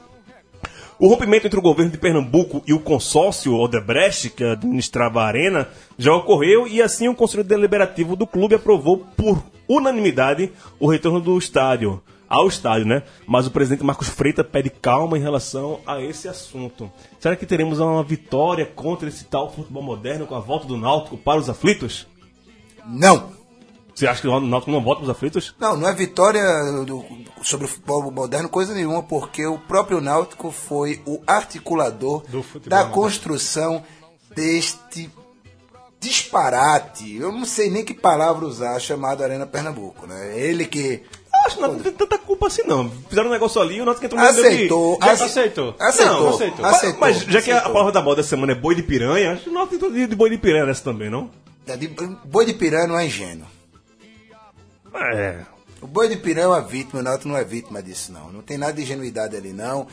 O rompimento entre o governo de Pernambuco e o consórcio Odebrecht, que administrava a arena, já ocorreu e assim o Conselho Deliberativo do clube aprovou por unanimidade o retorno do estádio. Ao estádio, né? Mas o presidente Marcos Freitas pede calma em relação a esse assunto. Será que teremos uma vitória contra esse tal futebol moderno com a volta do Náutico para os aflitos? Não! Você acha que o Náutico não volta para os aflitos? Não, não é vitória do- sobre o futebol moderno coisa nenhuma, porque o próprio Náutico foi o articulador Do futebol da moderno. construção deste disparate. Eu não sei nem que palavra usar, chamado Arena Pernambuco, né? Ele que Acho que não tem tanta culpa assim, não. Fizeram um negócio ali e o Náutico entrou no meio de- aceitou, aceitou. aceitou, Não, aceitou, mas- aceitou, Mas já que a aceitou. palavra da moda essa semana é boi de piranha, acho que não tem de de boi de piranha nessa também, não? É de- Boi de piranha não é ingênuo. É. O boi de piranha é uma vítima, o Náutico não é vítima disso, não. Não tem nada de ingenuidade ali, não.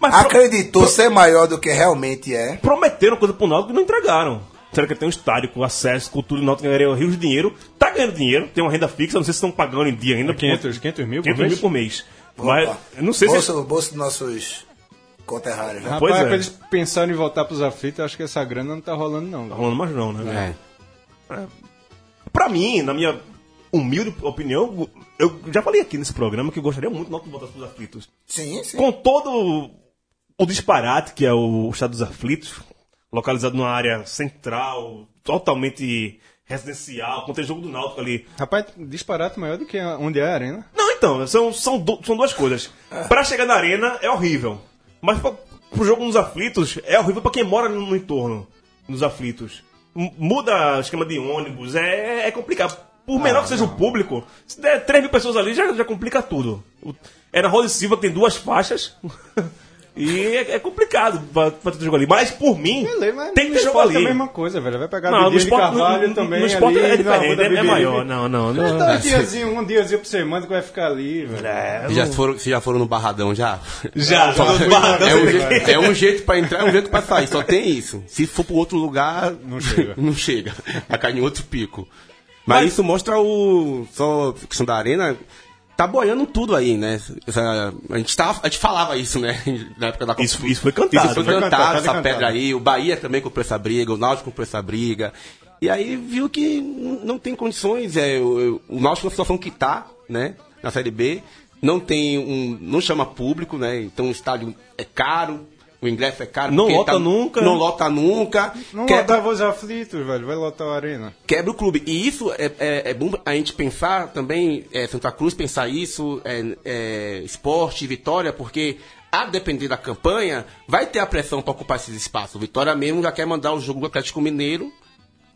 Mas pro- Acreditou ser maior do que realmente é. prometeram coisa pro Náutico e não entregaram. Será que tem um estádio com acesso, cultura do Náutico ganharia rios de dinheiro? Tá ganhando dinheiro, tem uma renda fixa, não sei se estão pagando em dia ainda. 500, 500 mil por 500 mês? mil por mês. Mas, Opa. eu não sei se... bolso, bolso dos nossos conterrâneos, né? Rapaz, Pois é. pra eles pensarem em voltar pros aflitos, eu acho que essa grana não tá rolando, não. Tá rolando mais não, né? É. Pra mim, na minha humilde opinião, eu já falei aqui nesse programa que eu gostaria muito do Náutico voltar pros aflitos. Sim, sim. Com todo o disparate que é o Estado dos Aflitos, localizado numa área central, totalmente residencial, quando tem jogo do Náutico ali. Rapaz, disparate maior do que onde é a arena. Não, então, são, são, du- são duas coisas. Pra chegar na arena é horrível. Mas pra, pro jogo nos aflitos é horrível pra quem mora no, no entorno, nos aflitos. M- Muda o esquema de ônibus, é, é complicado. Por menor que seja o público, se der 3 mil pessoas ali, já, já complica tudo. O- É na Rosa e Silva que tem duas faixas. e é, é complicado pra, pra ter jogo ali. Mas por mim, Mas tem que no ter jogo ali. É a mesma coisa, velho. Vai pegar Não, no esporte, Carvalho no, também no esporte ali, é diferente, é, é maior. Não, não, não. Então, um diazinho, um diazinho por semana que vai ficar ali, velho. É, já foram, vocês já foram no Barradão já? Já, já fui, Barradão, É um, jeito, é um jeito pra entrar, é um jeito pra sair. Só tem isso. Se for pro outro lugar, Não chega. não chega. Vai cair em outro pico. Mas, isso mostra o. Só a questão da arena. Tá boiando tudo aí, né? A, gente tava, a gente falava isso, né? Na época da. Isso, isso foi cantado. Isso foi Foi cantado, cantado, essa cantado. pedra aí. O Bahia também comprou essa briga, o Náutico comprou essa briga. E aí viu que não tem condições. É, o, o Náutico na situação que tá, né? Na Série B. Não tem um. Não chama público, né? Então o estádio é caro. O ingresso é caro. Não lota nunca. Não lota nunca. Não quebra, lotava os aflitos, velho. Vai lotar a arena. quebra o clube. E isso é, é, é bom a gente pensar também, é, Santa Cruz pensar isso, é, é, esporte, Vitória, porque a depender da campanha, vai ter a pressão para ocupar esses espaços. O Vitória mesmo já quer mandar o jogo do Atlético Mineiro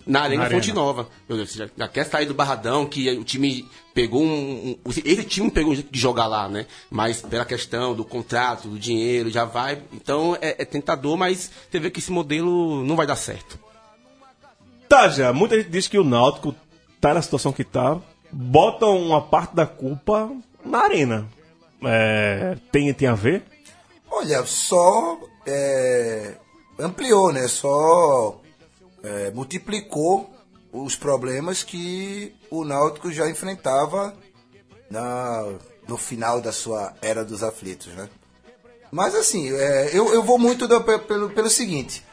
na Arena Na Fonte. Nova. Meu Deus, já, já quer sair do Barradão, que o time pegou um, um- Esse time pegou um jeito de jogar lá, né? Mas pela questão do contrato, do dinheiro, já vai. Então é, é tentador, mas você vê que esse modelo não vai dar certo. Tá, já. Muita gente diz que o Náutico tá na situação que tá. Botam uma parte da culpa na arena. É, tem, tem a ver? Olha, só é, ampliou, né? Só é, multiplicou os problemas que o Náutico já enfrentava na, no final da sua era dos aflitos, né? Mas assim, é, eu, eu vou muito pe- pelo, pelo seguinte,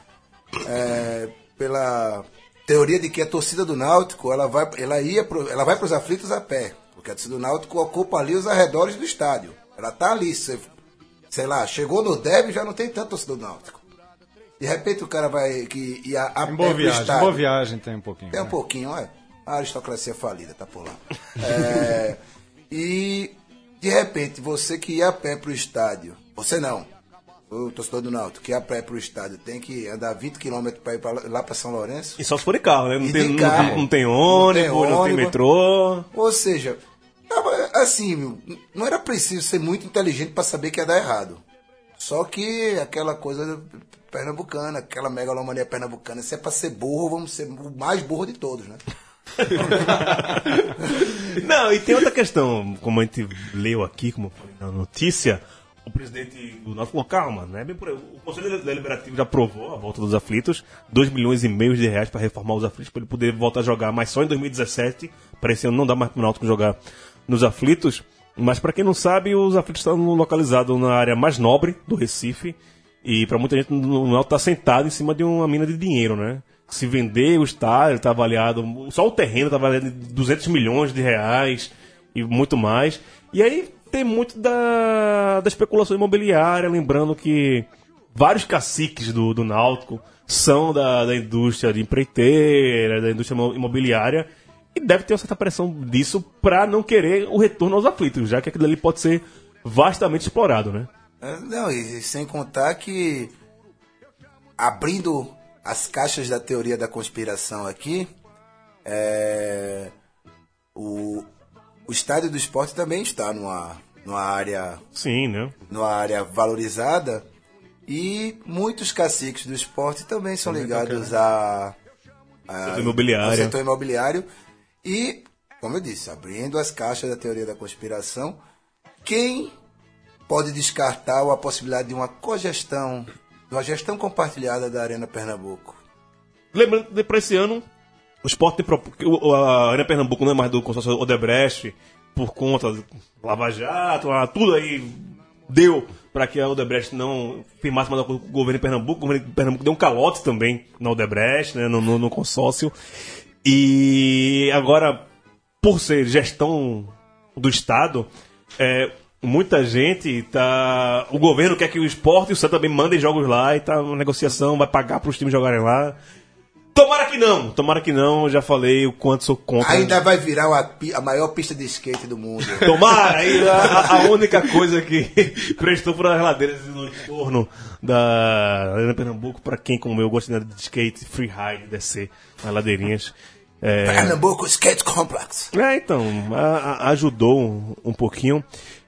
é, pela teoria de que a torcida do Náutico ela vai, ela ia pro, ela vai para os aflitos a pé, porque a torcida do Náutico ocupa ali os arredores do estádio. Ela tá ali, você sei lá, chegou no Derby já não tem tanto torcedor do Náutico. De repente o cara vai que ia a Em pé boa pro viagem. estádio. Boa viagem tem um pouquinho. Tem um né? pouquinho, é. A aristocracia falida, tá por lá. É, e de repente, você que ia a pé pro estádio, você não, o torcedor do Náutico, que ia a pé pro estádio, tem que andar 20 km para ir pra, lá para São Lourenço. E só se for de carro, né? Não E tem, de não- carro. não tem Não ônibus, tem não tem ônibus. metrô. Ou seja, assim, não era preciso ser muito inteligente para saber que ia dar errado. Só que aquela coisa pernambucana, aquela megalomania pernambucana, se é para ser burro, vamos ser o mais burro de todos, né? Não, e tem outra questão, como a gente leu aqui, como foi na notícia, o presidente do Náutico falou, calma, né? Bem por aí. O Conselho Deliberativo já aprovou a volta dos aflitos, 2 milhões e meio de reais para reformar os aflitos, para ele poder voltar a jogar, mas só em 2017, para esse ano não dá mais para o Náutico jogar nos aflitos. Mas para quem não sabe, os aflitos estão localizados na área mais nobre do Recife, e para muita gente o Náutico está sentado em cima de uma mina de dinheiro, né? Se vender o estádio, está avaliado, só o terreno está avaliado em 200 milhões de reais e muito mais. E aí tem muito da, da especulação imobiliária, lembrando que vários caciques do, do Náutico são da, da indústria de empreiteira, da indústria imo- imobiliária, e deve ter uma certa pressão disso para não querer o retorno aos aflitos, já que aquilo ali pode ser vastamente explorado, né? Não, e sem contar que abrindo as caixas da teoria da conspiração aqui, é, o, o estádio do esporte também está numa, numa área Sim, né? numa área valorizada e muitos caciques do esporte também são ligados a, a Setor imobiliário. ao setor imobiliário e, como eu disse, abrindo as caixas da teoria da conspiração, quem pode descartar a possibilidade de uma cogestão, de uma gestão compartilhada da Arena Pernambuco? Lembrando que para esse ano, o esporte a Arena Pernambuco não é mais do consórcio Odebrecht, por conta do Lava Jato, lá, tudo aí deu para que a Odebrecht não firmasse mais o governo de Pernambuco. O governo de Pernambuco deu um calote também na Odebrecht, né, no, no- no consórcio. E agora, por ser gestão do Estado, é, muita gente tá. O governo quer que o esporte e o Santos também mandem jogos lá e tá uma negociação, vai pagar para os times jogarem lá. Tomara que não, tomara que não, já falei o quanto sou contra. Ainda vai virar uma a maior pista de skate do mundo. Tomara, aí a, a única coisa que prestou para as ladeiras no entorno da Arena Pernambuco, para quem como eu gosta de skate, freeride, descer as ladeirinhas. É, Pernambuco Skate Complex. é, então, a- a- ajudou um, um pouquinho.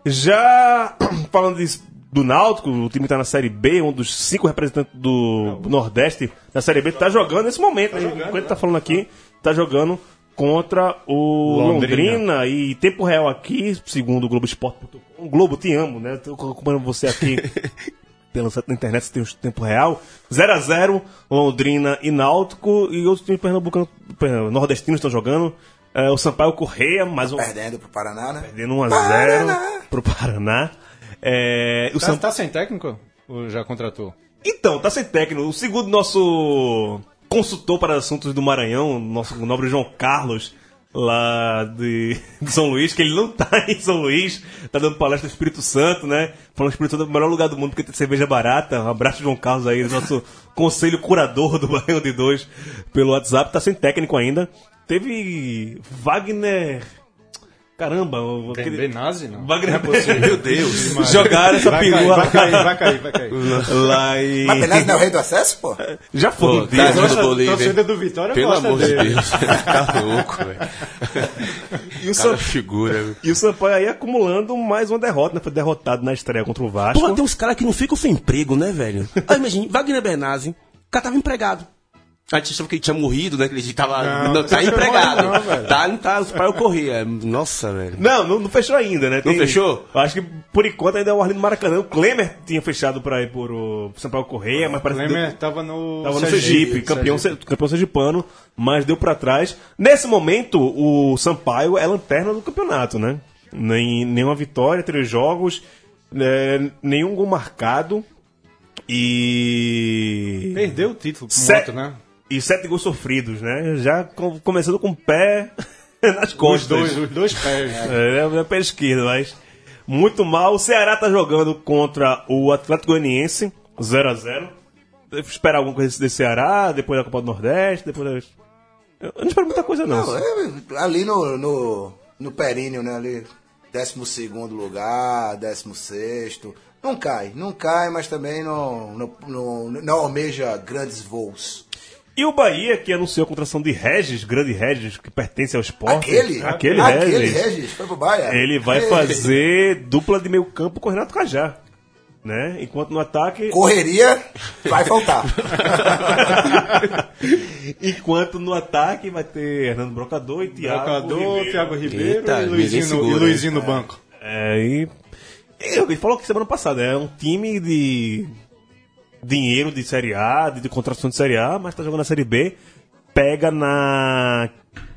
Já falando disso, do Náutico, o time está na Série B, um dos cinco representantes do Nordeste da Série B, está jogando nesse momento. hein? Enquanto está falando aqui, está jogando contra o Londrina. Londrina. E tempo real aqui, segundo o Globo Esporte.com. Globo, te amo, né? Tô acompanhando você aqui da internet, você tem o tempo real. 0x0, Londrina e Náutico. E outros times pernambucanos, nordestinos estão jogando. É, o Sampaio Correia, mais um. Perdendo pro Paraná, né? Perdendo 1x0 Paraná. pro Paraná. É, o Tá, Sam- tá sem técnico? Ou já contratou? Então, tá sem técnico. O segundo nosso consultor para assuntos do Maranhão, nosso nobre João Carlos, lá de, de São Luís, que ele não tá em São Luís, tá dando palestra do Espírito Santo, né? Falando que o Espírito Santo é o melhor lugar do mundo porque tem cerveja barata. Um abraço, João Carlos aí, nosso conselho curador do Baião de Dois pelo WhatsApp, tá sem técnico ainda. Teve Wagner. Caramba, o- Tem Benazzi, não? Wagner Meu Deus. Jogaram essa Vai cair, perua vai cair, vai cair, vai cair. lá e. Mas Benazzi não é o rei do acesso, pô? Já foi Pô, tá né? do Bolívia. do Vitória Pelo amor de dele. Deus. Tá louco, velho. E o, figura. e o Sampaio aí acumulando mais uma derrota, né? Foi derrotado na estreia contra o Vasco. Porra, tem uns caras que não ficam sem emprego, né, velho? Aí imagina, Wagner Bernazzi, o cara tava empregado. A gente achava que ele tinha morrido, né? Que ele tava. Não, Não, tá empregado. não, velho. tá, não tá, os pais corria. Nossa, velho. Não, não, não fechou ainda, né? Não fechou? Eu acho que por enquanto ainda é o Arlindo Maracanã. O Klemer tinha fechado pra ir por o Sampaio Correia, mas O parece que Lemer deu, tava no. tava no Sergipe, campeão, se- campeão sergipano, mas deu pra trás. Nesse momento, o Sampaio é lanterna do campeonato, né? Nem, nenhuma vitória, três jogos, né, nenhum gol marcado. E. Perdeu o título pro Se- Moto, né? E sete gols sofridos, né? Já com- começando com o pé nas Os costas. dois, os dois pés. É, é pé esquerdo, mas muito mal. O Ceará tá jogando contra o Atlético Goianiense, 0 a 0 Devo esperar alguma coisa desse Ceará, depois da Copa do Nordeste, depois da... Eu não espero muita coisa, não. Não, é ali no, no, no períneo, né? Ali, 12 lugar, 16. Não cai, não cai, mas também não, não, não, não almeja grandes voos. E o Bahia, que anunciou a contratação de Regis, grande Regis, que pertence ao esporte. Aquele? Aquele Aquele Regis. Regis, foi pro Bahia. Ele vai Ei. fazer dupla de meio campo com o Renato Cajá. Né? Enquanto no ataque. Correria vai faltar. Enquanto no ataque vai ter Hernando Brocador e Thiago. Brocador, Ribeiro. Thiago Ribeiro Eita, e Luizinho, no- segura, e Luizinho no banco. É, e. e Ele falou que semana passada é um time de dinheiro de Série A, de, de contratação de Série A, mas tá jogando na Série B. Pega na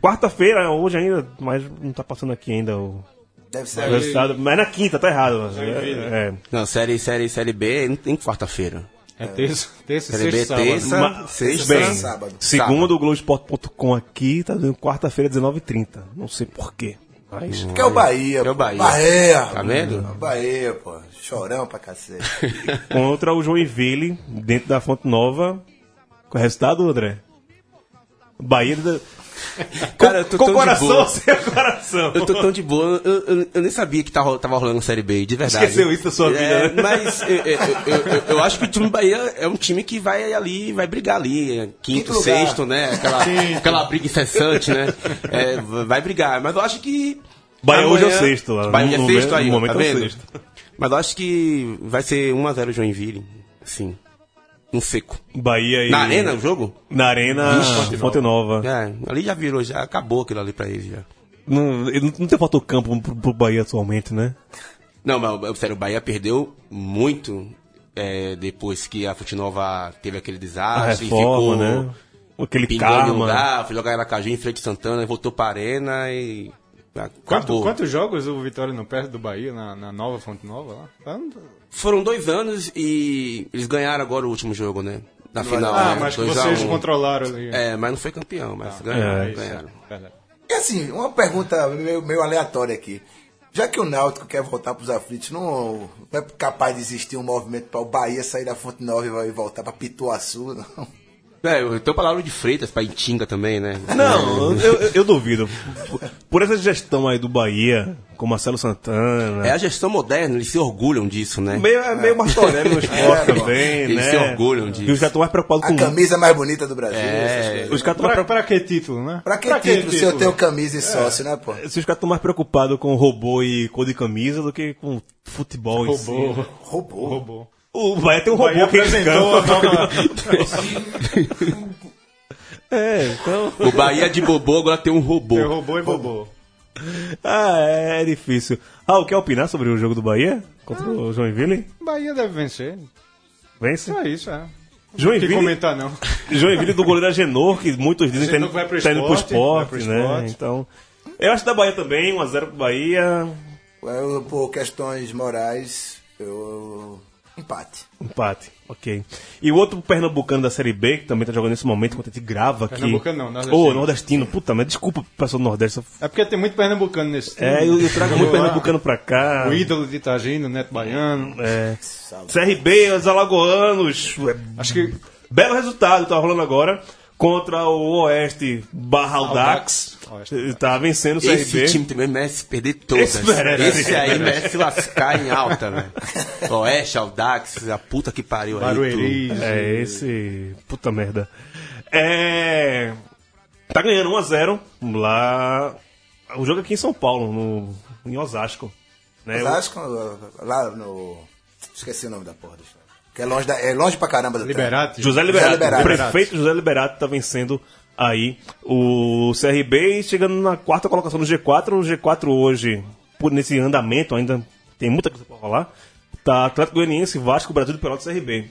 quarta-feira, hoje ainda, mas não tá passando aqui ainda o Deve ser. o resultado. Mas na quinta, tá errado. mas É, é. Não, série, série, série B não tem quarta-feira. É terça, terça, Série B, sexta, sábado. terça, Ma- sexta. Bem, sábado. segundo o Globoesporte.com aqui, tá dando quarta-feira, 19h30. Não sei porquê. Mas. Que é o Bahia. É o. Bahia. Bahia. Tá vendo? Bahia, pô. Chorão pra cacete. Contra o Joinville, dentro da Fonte Nova. Qual é o resultado, André? Bahia. Cara, eu tô com tão de coração boa. sem coração. Eu tô tão de boa, eu, eu- eu nem sabia que tava, tava rolando Série B, de verdade. Esqueceu isso da sua vida, É, né? Mas eu, eu- eu- eu- eu acho que o time do Bahia é um time que vai ali, vai brigar ali, é, quinto, sexto, né? Aquela, aquela briga incessante, né? É, vai brigar, mas eu acho que. Bahia hoje é o sexto lá. Bahia No é sexto momento- aí, no ó, momento tá é o vendo? sexto. Mas eu acho que vai ser 1x0 Joinville, sim. Um seco. Bahia e. Na arena o jogo? Na Arena Vixe, Fonte Nova. É, ali já virou, já acabou aquilo ali pra eles já. Não, ele não, não tem falta o campo pro, pro Bahia atualmente, né? Não, mas sério, o Bahia perdeu muito é, depois que a Fute Nova teve aquele A desastre. reforma, né? Aquele karma. lugar, foi jogar em Aracaju em frente a Santana, voltou pra Arena e. Quanto, quantos jogos o Vitória não perde do Bahia na, na nova Fonte Nova lá? Foram dois anos e eles ganharam agora o último jogo, né? Na final. Ah, né? mas que 2 a vocês 1. controlaram ali. É, mas não foi campeão, mas ganharam. É, ganharam. verdade. E assim, uma pergunta meio, meio aleatória aqui. Já que o Náutico quer voltar para os aflitos, não, não é capaz de existir um movimento para o Bahia sair da Fonte Nova e voltar para Pituaçu, não? É, eu tenho palavra de Freitas pra Itinga também, né? Não, eu, eu- eu duvido. Por essa gestão aí do Bahia, com Marcelo Santana. É a gestão moderna, eles se orgulham disso, né? Meio, é meio Martorelli no esporte É, também, Eles né? se orgulham disso. E os caras estão mais preocupados A com. camisa mais bonita do Brasil. É. Os caras estão mais Pra, pra que título, né? Pra que título se eu tenho camisa e sócio, né, pô? Se os caras estão mais preocupados com robô e cor de camisa do que com futebol em si. Roubou. Roubou. O Bahia tem um robô que apresentou a escampa. nova... É, então. O Bahia de Bobô agora tem um robô. Tem robô e bobô. Ah, é, é difícil. Raul, quer opinar sobre o jogo do Bahia? Contra o Joinville? Bahia deve vencer. Vence? Só isso, é. Não tem que Joinville, comentar, não. Joinville do goleiro Agenor, que muitos dizem que tá indo, vai pro tá indo pro esporte, esporte, pro né? esporte. Então. Eu acho da Bahia também, 1x0 pro Bahia. Eu, por questões morais, eu. Empate. Empate, ok. E o outro pernambucano da Série B, que também tá jogando nesse momento, enquanto a gente grava aqui. Pernambucano não, nordestino. Ô, nordestino, puta, mas desculpa, pessoal do Nordeste. É porque tem muito pernambucano nesse time. É, eu, eu trago muito pernambucano pra cá. O ídolo de Itagino, Neto Baiano. É. CRB, os alagoanos. é, Acho que Belo resultado, tá rolando agora. Contra o Oeste barra Aldax. Tá vencendo o Esse CRB. time também merece perder todas. Esse merece. Esse aí merece se lascar em alta, velho. Oeste, Aldax, a puta que pariu aí. Barueri. É, esse. Puta merda. É. Tá ganhando 1x0 lá. O jogo aqui em São Paulo, no, em Osasco. Né? Osasco, lá no. Esqueci o nome da porra do. Que é longe, da, é longe pra caramba do Liberati. José Liberato, Liberato. o prefeito José Liberato tá vencendo aí o CRB chegando na quarta colocação no G4. O G4 hoje, por nesse andamento, ainda tem muita coisa pra rolar. Tá Atlético Goianiense, Vasco, Brasil do Pelotas CRB.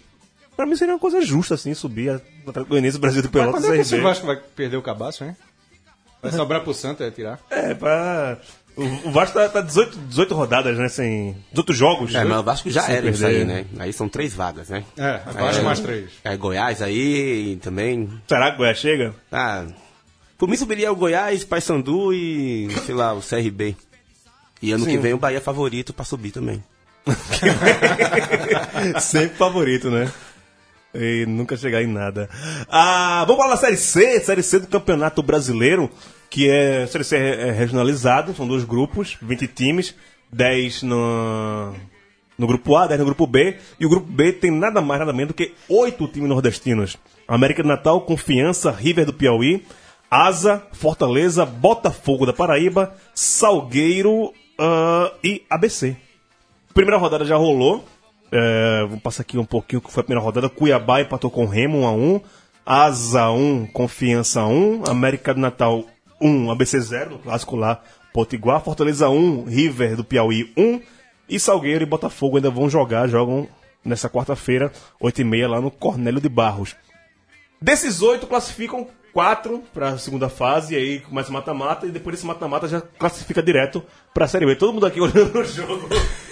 Pra mim seria uma coisa justa, assim, subir Atlético Goianiense, Brasil do Mas Pelotas quando é que esse CRB. Vasco vai perder o cabaço, hein? Vai sobrar pro Santa, é tirar. É, pra... O, o Vasco tá, tá 18, 18 rodadas, né, sem... 18 jogos. É, né? mas o Vasco já Sem era isso aí, né? Aí são três vagas, né? É, Vasco mais três. É Goiás aí também. Será que o Goiás chega? Ah, por mim subiria o Goiás, Paysandu e, sei lá, o CRB. E ano que vem o Bahia é favorito pra subir também. Sempre favorito, né? E nunca chegar em nada. Ah, vamos falar da Série C, Série C do Campeonato Brasileiro, que é Série C é regionalizado, são dois grupos, 20 times, 10 no, no grupo A, 10 no grupo B, e o grupo B tem nada mais, nada menos do que oito times nordestinos. América do Natal, Confiança, River do Piauí, Asa, Fortaleza, Botafogo da Paraíba, Salgueiro ah, e ABC. Primeira rodada já rolou. É, vou passar aqui um pouquinho que foi a primeira rodada. Cuiabá empatou com Remo 1 a 1 Asa 1, Confiança 1, América do Natal 1, ABC 0, no clássico lá, Potiguar, Fortaleza 1, River do Piauí 1 e Salgueiro e Botafogo ainda vão jogar, jogam nessa quarta-feira, 8h30 lá no Cornélio de Barros. Desses oito classificam quatro para a segunda fase, e aí começa o mata-mata, e depois desse mata-mata já classifica direto para a Série B. Todo mundo aqui olhando o jogo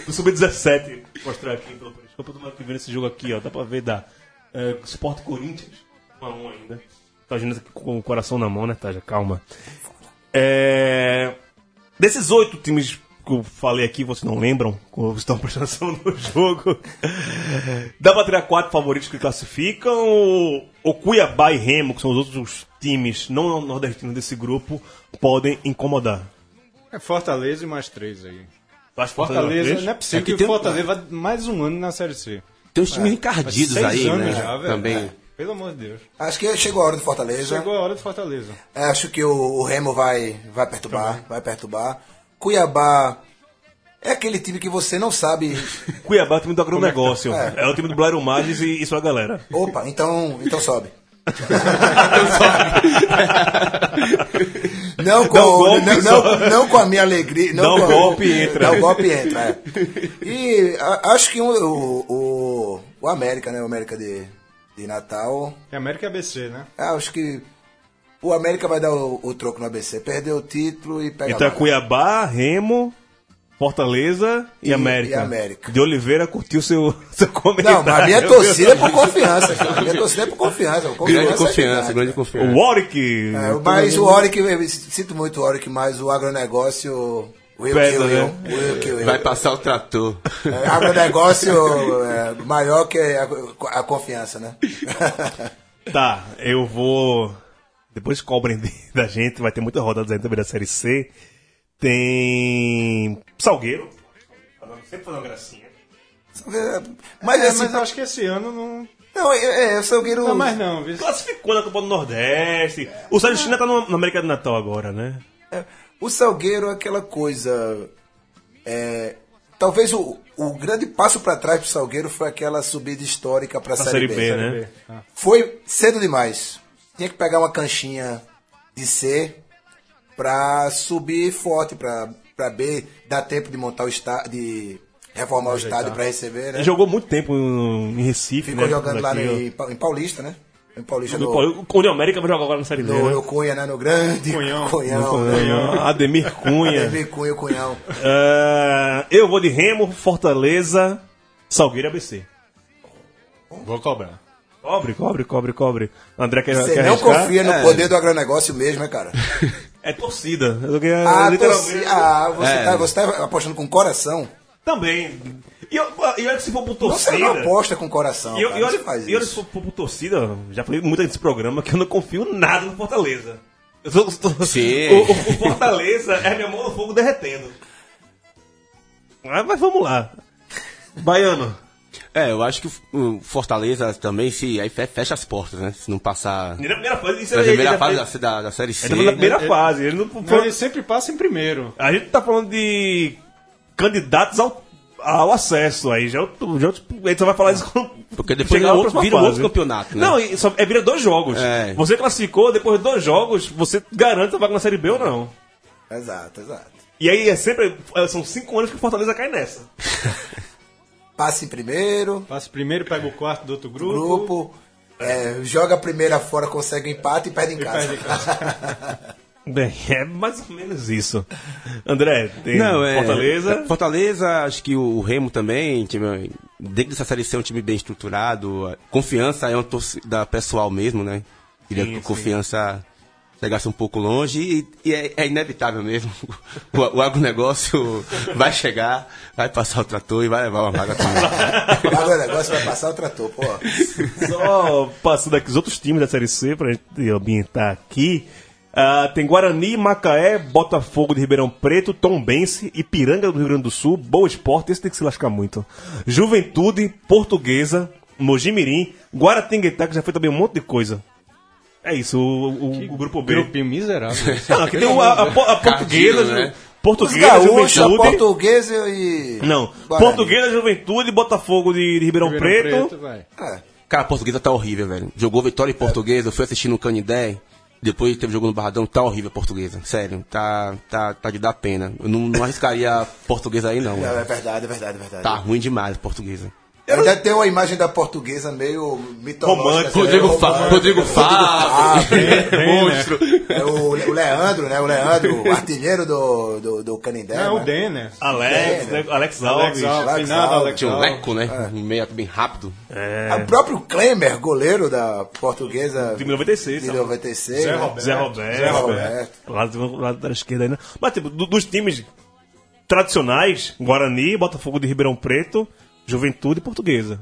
do Sub-17. Vou mostrar aqui pelo periscope, todo mundo aqui vendo esse jogo aqui, ó. Dá para ver da é, Sport Corinthians, 1 a 1 ainda. Tá agindo aqui com o coração na mão, né, Taja? Calma. É... Desses oito times que eu falei aqui, vocês não lembram, como estão prestando atenção no jogo. Dá pra tirar quatro favoritos que classificam, ou, ou Cuiabá e Remo, que são os outros times não nordestinos desse grupo, podem incomodar. É Fortaleza e mais três aí. Acho que Fortaleza, três? não é possível É que que, o um- Fortaleza vá mais um ano na Série C. Tem uns times encardidos Seis aí, anos né? já, velho. também. É, Pelo amor de Deus. Acho que chegou a hora do Fortaleza. Chegou a hora do Fortaleza. Acho que o, o Remo vai, vai perturbar, vai perturbar. Cuiabá é aquele time que você não sabe. Cuiabá é o time do agronegócio. É. É. o time do Blairo Magis e, e sua galera. Opa, então, então sobe. Não, com, um golpe não, não, não com a minha alegria. Não Dá um com- golpe e entra. Dá um golpe e entra. é. E a- acho que o, o, o, o América, né? O América de, de Natal. E América e ABC, né? Acho que o América vai dar o, o troco no ABC. Perdeu o título e pega Então a é. Cuiabá, Remo, Fortaleza e, E- América. e América. De Oliveira curtiu seu, seu comentário. Não, mas a minha torcida é por confiança. A minha torcida é por confiança. Grande Confiança é confiança, verdade. grande O confiança. Warwick. É, mas o eu sinto muito o Oric, mas o agronegócio. Will Pesa, kill né? you. Will kill. Vai passar o trator. É, agronegócio é, maior que a, a confiança, né? Tá, eu vou. Depois cobrem da gente, vai ter muitas rodadas aí também da Série C. Tem. Salgueiro. Sempre fazendo uma gracinha. Mas É, assim, mas eu acho que esse ano não. não, é, é, o Salgueiro. Não, mas não. viu? Classificou na Copa do Nordeste. O Celestina tá no, na América do Natal agora, né? É, o Salgueiro é aquela coisa. é, talvez o, o grande passo para trás pro Salgueiro foi aquela subida histórica para a Na Série, Série B. B, né? Ah. Foi cedo demais. Tinha que pegar uma canchinha de C pra subir forte pra, pra B, dar tempo de montar o estádio, de reformar o estádio pra receber, né? Ele jogou muito tempo em Recife, Ficou né? jogando lá em, em Paulista, né? Em Paulista, No no, Paul- O União América vai jogar agora na Série B, no, né? Cunha, né? No grande Cunhão. Cunhão. Cunhão. Ademir Cunha. Ademir Cunha, Cunhão. Ah, eu vou de Remo, Fortaleza, Salgueiro ABC. Vou cobrar. Cobre, cobre, cobre, cobre. André quer, Você quer não arriscar? confia no É. poder do agronegócio mesmo, né, cara? É torcida. Eu quero- Ah, literalmente- torci- ah você, É. tá, você tá apostando com coração? Também. E, eu- e olha que se for por Você torcida... não aposta com coração. E, eu- cara, e olha, você faz e olha se for por torcida, já falei muito nesse programa que eu não confio nada no Fortaleza. Eu sou- sou- Sim. O, o- Fortaleza é minha mão no fogo derretendo. Mas, mas vamos lá. Baiano. É, eu acho que o Fortaleza também, se aí fe- fecha as portas, né? Se não passar. Na primeira fase, isso Na aí, primeira ele- fase ele- da, da, da Série C. ele tá da primeira Ele- fase. Ele não, Não, ele sempre passa em primeiro. A gente tá falando de candidatos ao, ao acesso aí. Já, é já, é outro- a gente só vai falar isso quando Porque depois chegar na outro- vira um fase. outro campeonato, né? Não, só, é vira dois jogos. É. Você classificou, depois de dois jogos, você garante a vaga na Série B ou não. Exato, exato. E aí é sempre. São cinco anos que o Fortaleza cai nessa. Passe em primeiro, Passa primeiro, pega o quarto do outro grupo. grupo, é, joga a primeira fora, consegue empate e perde em E casa. perde em casa. Bem, é mais ou menos isso. André, tem Não, é. Fortaleza. Fortaleza, acho que o Remo também, time, dentro dessa série C é um time bem estruturado. Confiança é uma torcida pessoal mesmo, né? Queria Sim, que a sim. Chegasse um pouco longe e, e é, é inevitável mesmo. O, o agronegócio vai chegar, vai passar o trator e vai levar uma vaga também. O negócio vai passar o trator, pô. Só passando aqui os outros times da Série C pra gente ambientar aqui. Ah, tem Guarani, Macaé, Botafogo de Ribeirão Preto, Tombense, Ipiranga do Rio Grande do Sul, Boa Esporte, esse tem que se lascar muito. Juventude, Portuguesa, Mojimirim, Guaratinguetá, que já foi também um monte de coisa. É isso, o, o- o grupo B. Grupinho miserável. Não, aqui tem o- a, a, po- a portuguesa, né? Portuguesa, gaúchos, Juventude. portuguesa e. Não, Guarani. portuguesa, Juventude, Botafogo de, de Ribeirão, Ribeirão Preto. vai. É. Cara, a portuguesa tá horrível, velho. Jogou Vitória e Portuguesa, eu fui assistir no Canidé, depois teve jogo no Barradão, tá horrível a portuguesa. Sério, tá, tá, tá de dar pena. Eu não, não arriscaria a portuguesa aí, não. É, é verdade, é verdade, é verdade. Tá ruim demais a portuguesa. Ainda tem uma imagem da portuguesa meio mitológica. Romântico. assim, Rodrigo, né? Fa Romântico. Rodrigo Fábio, Bem, monstro. É o, o Leandro, né? O Leandro, o artilheiro do, do, do Canindé. Não, né? o Denner. Alex, né? Alex Alves. Alex Alves. Alex Alves. Alex Tinha um leco, né? Um meio bem rápido. O próprio Klemer, goleiro da portuguesa Time 96, de sabe? 96. Zé né? Roberto. Zé Roberto. Zé Roberto. Lado da esquerda ainda. Mas, tipo, do- dos times tradicionais, Guarani, Botafogo de Ribeirão Preto, Juventude Portuguesa.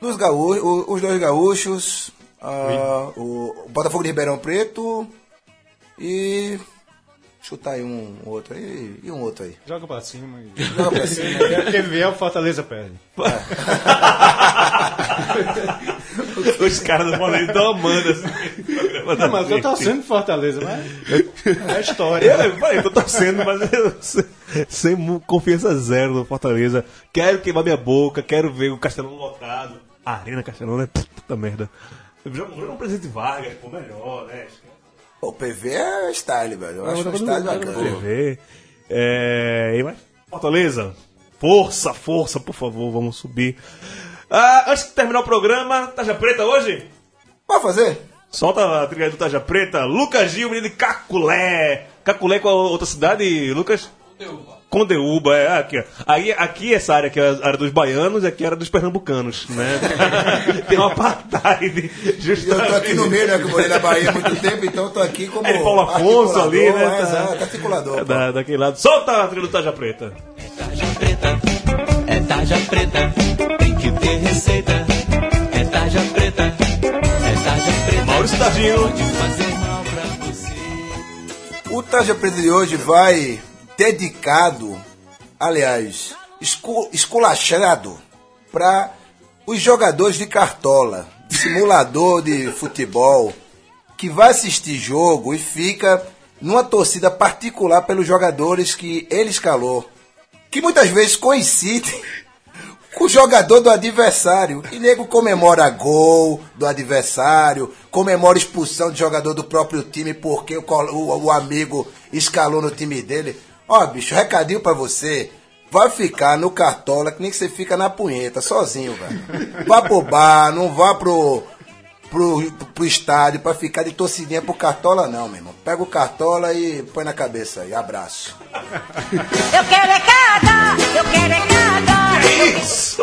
Dos gaúchos, os dois gaúchos, ah, o Botafogo de Ribeirão Preto e. Chutar aí um outro aí e um outro aí. Joga pra cima. E... Joga pra cima. Quem vier, o Fortaleza perde. Os caras do Fortaleza estão amando esse Não, mas eu tô pro Fortaleza, mas é a história. Eu, eu, falei, eu tô torcendo, mas eu, sem, sem confiança zero no Fortaleza. Quero queimar minha boca, quero ver o Castelão lotado. A Arena Castelão, né? Puta merda. Joga um presidente Vargas, pô, melhor, né? O PV é style, velho. Eu acho um style bacana. TV. É, e mais? Fortaleza, força, força, por favor, vamos subir. Ah, antes de terminar o programa, Taja Preta hoje? Pode fazer? Solta a trilha do Taja Preta. Lucas Gil, menino de Caculé. Caculé com a outra cidade, Lucas? Condeúba, é aqui, ó. Aí, aqui essa área que é a área dos baianos e aqui é a área dos pernambucanos, né? Tem uma apartheid, E eu tô justamente. aqui no meio, né? Que eu morei na Bahia há muito tempo, então eu tô aqui como. É de Paulo Afonso ali, né? É, articulador. É pô. da, daquele lado. Solta a trilha do Taja Preta. Tarja preta, é tarja preta, tem que ter receita. É tarja preta, é Maurício Tardino. O Tarja Preta de hoje vai dedicado, aliás, escu- esculachado para os jogadores de cartola, simulador de futebol, que vai assistir jogo e fica numa torcida particular pelos jogadores que ele escalou, que muitas vezes coincidem com o jogador do adversário. E nego comemora gol do adversário, comemora expulsão de jogador do próprio time porque o, o- o amigo escalou no time dele. Ó, bicho, recadinho pra você. Vai ficar no cartola que nem que você fica na punheta, sozinho, velho. Vá pro bar, não vá pro, pro, pro estádio pra ficar de torcidinha pro cartola, não, meu irmão. Pega o cartola e põe na cabeça aí. Abraço. Eu quero é cada, eu quero é cada. Isso!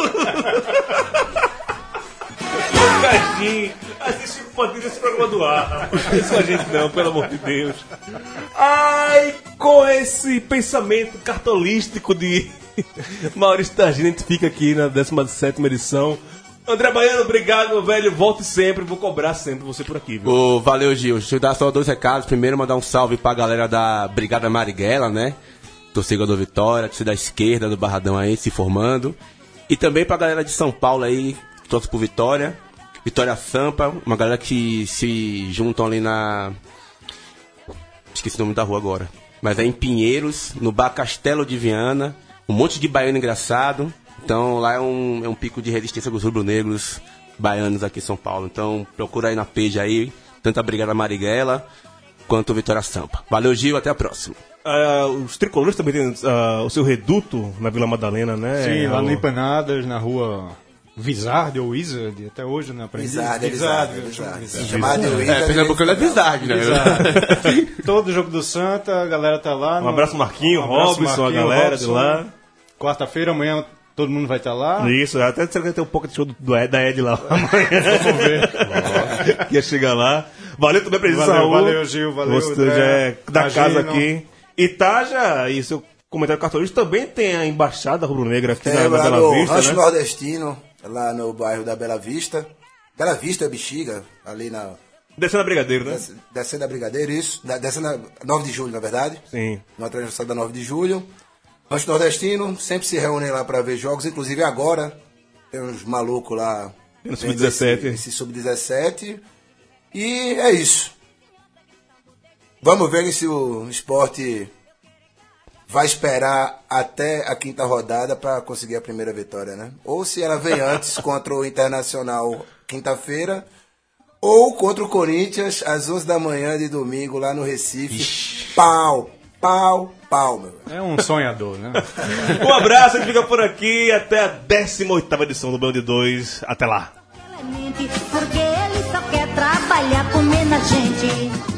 Cadinho, assiste o poder desse programa do ar. Isso a gente não, pelo amor de Deus. Ai, com esse pensamento cartolístico de Maurício Tagino, a gente fica aqui na 17 edição. André Baiano, obrigado, meu velho. Volte sempre, vou cobrar sempre você por aqui, viu? Ô, valeu, Gil. Deixa eu dar só dois recados. Primeiro, mandar um salve pra galera da Brigada Marighella, né? Torcida do Vitória, torcida da esquerda do Barradão aí, se formando. E também pra galera de São Paulo aí, torce por Vitória. Vitória Sampa, uma galera que se juntam ali na. Esqueci o nome da rua agora. Mas é em Pinheiros, no Bar Castelo de Viana. Um monte de baiano engraçado. Então lá é um, é um pico de resistência dos rubro-negros baianos aqui em São Paulo. Então procura aí na page aí, tanto a Brigada Marighella quanto o Vitória Sampa. Valeu, Gil, até a próxima. Ah, os tricolores também têm ah, o seu reduto na Vila Madalena, né? Sim, lá no Empanadas, na rua Vizard ou Wizard, até hoje não aprendi. Vizard, é Vizard, é Vizard. Vizard. Chamado Wizard, É, Pernambucano é Vizard, né? Todo jogo do Santa, a galera tá lá. Um abraço, Marquinho, abraço, Robson, a galera de lá. Quarta-feira, amanhã, todo mundo vai estar lá. Isso, até será que tem um pouco de show do, do Ed, da Ed lá amanhã. Vamos ver. Ia chegar lá. Valeu também a presença, Valeu, Raul. valeu, Gil, valeu, Você já é da Tagino. casa aqui. Itaja, e seu comentário cartolista também tem a embaixada rubro-negra aqui Tem na, Bela no Vista, Rancho né? Nordestino, lá no bairro da Bela Vista. Bela Vista é Bexiga, ali na. Descendo a Brigadeiro, né? Des- Descendo a Brigadeiro, isso. Descendo a 9 de julho, na verdade. Sim. Na transversal da 9 de julho. Rancho Nordestino, sempre se reúnem lá para ver jogos, inclusive agora. Tem uns malucos lá. Tem no vendo Sub-17. Esse, esse Sub-17. E é isso. Vamos ver se o esporte vai esperar até a quinta rodada para conseguir a primeira vitória, né? Ou se ela vem antes contra o Internacional quinta-feira, ou contra o Corinthians às 11 da manhã de domingo lá no Recife. Pau, pau, pau, meu. É um sonhador, né? Um abraço, a gente fica por aqui até a 18 edição do Band 2. Até lá. Porque ele só quer trabalhar comendo a gente.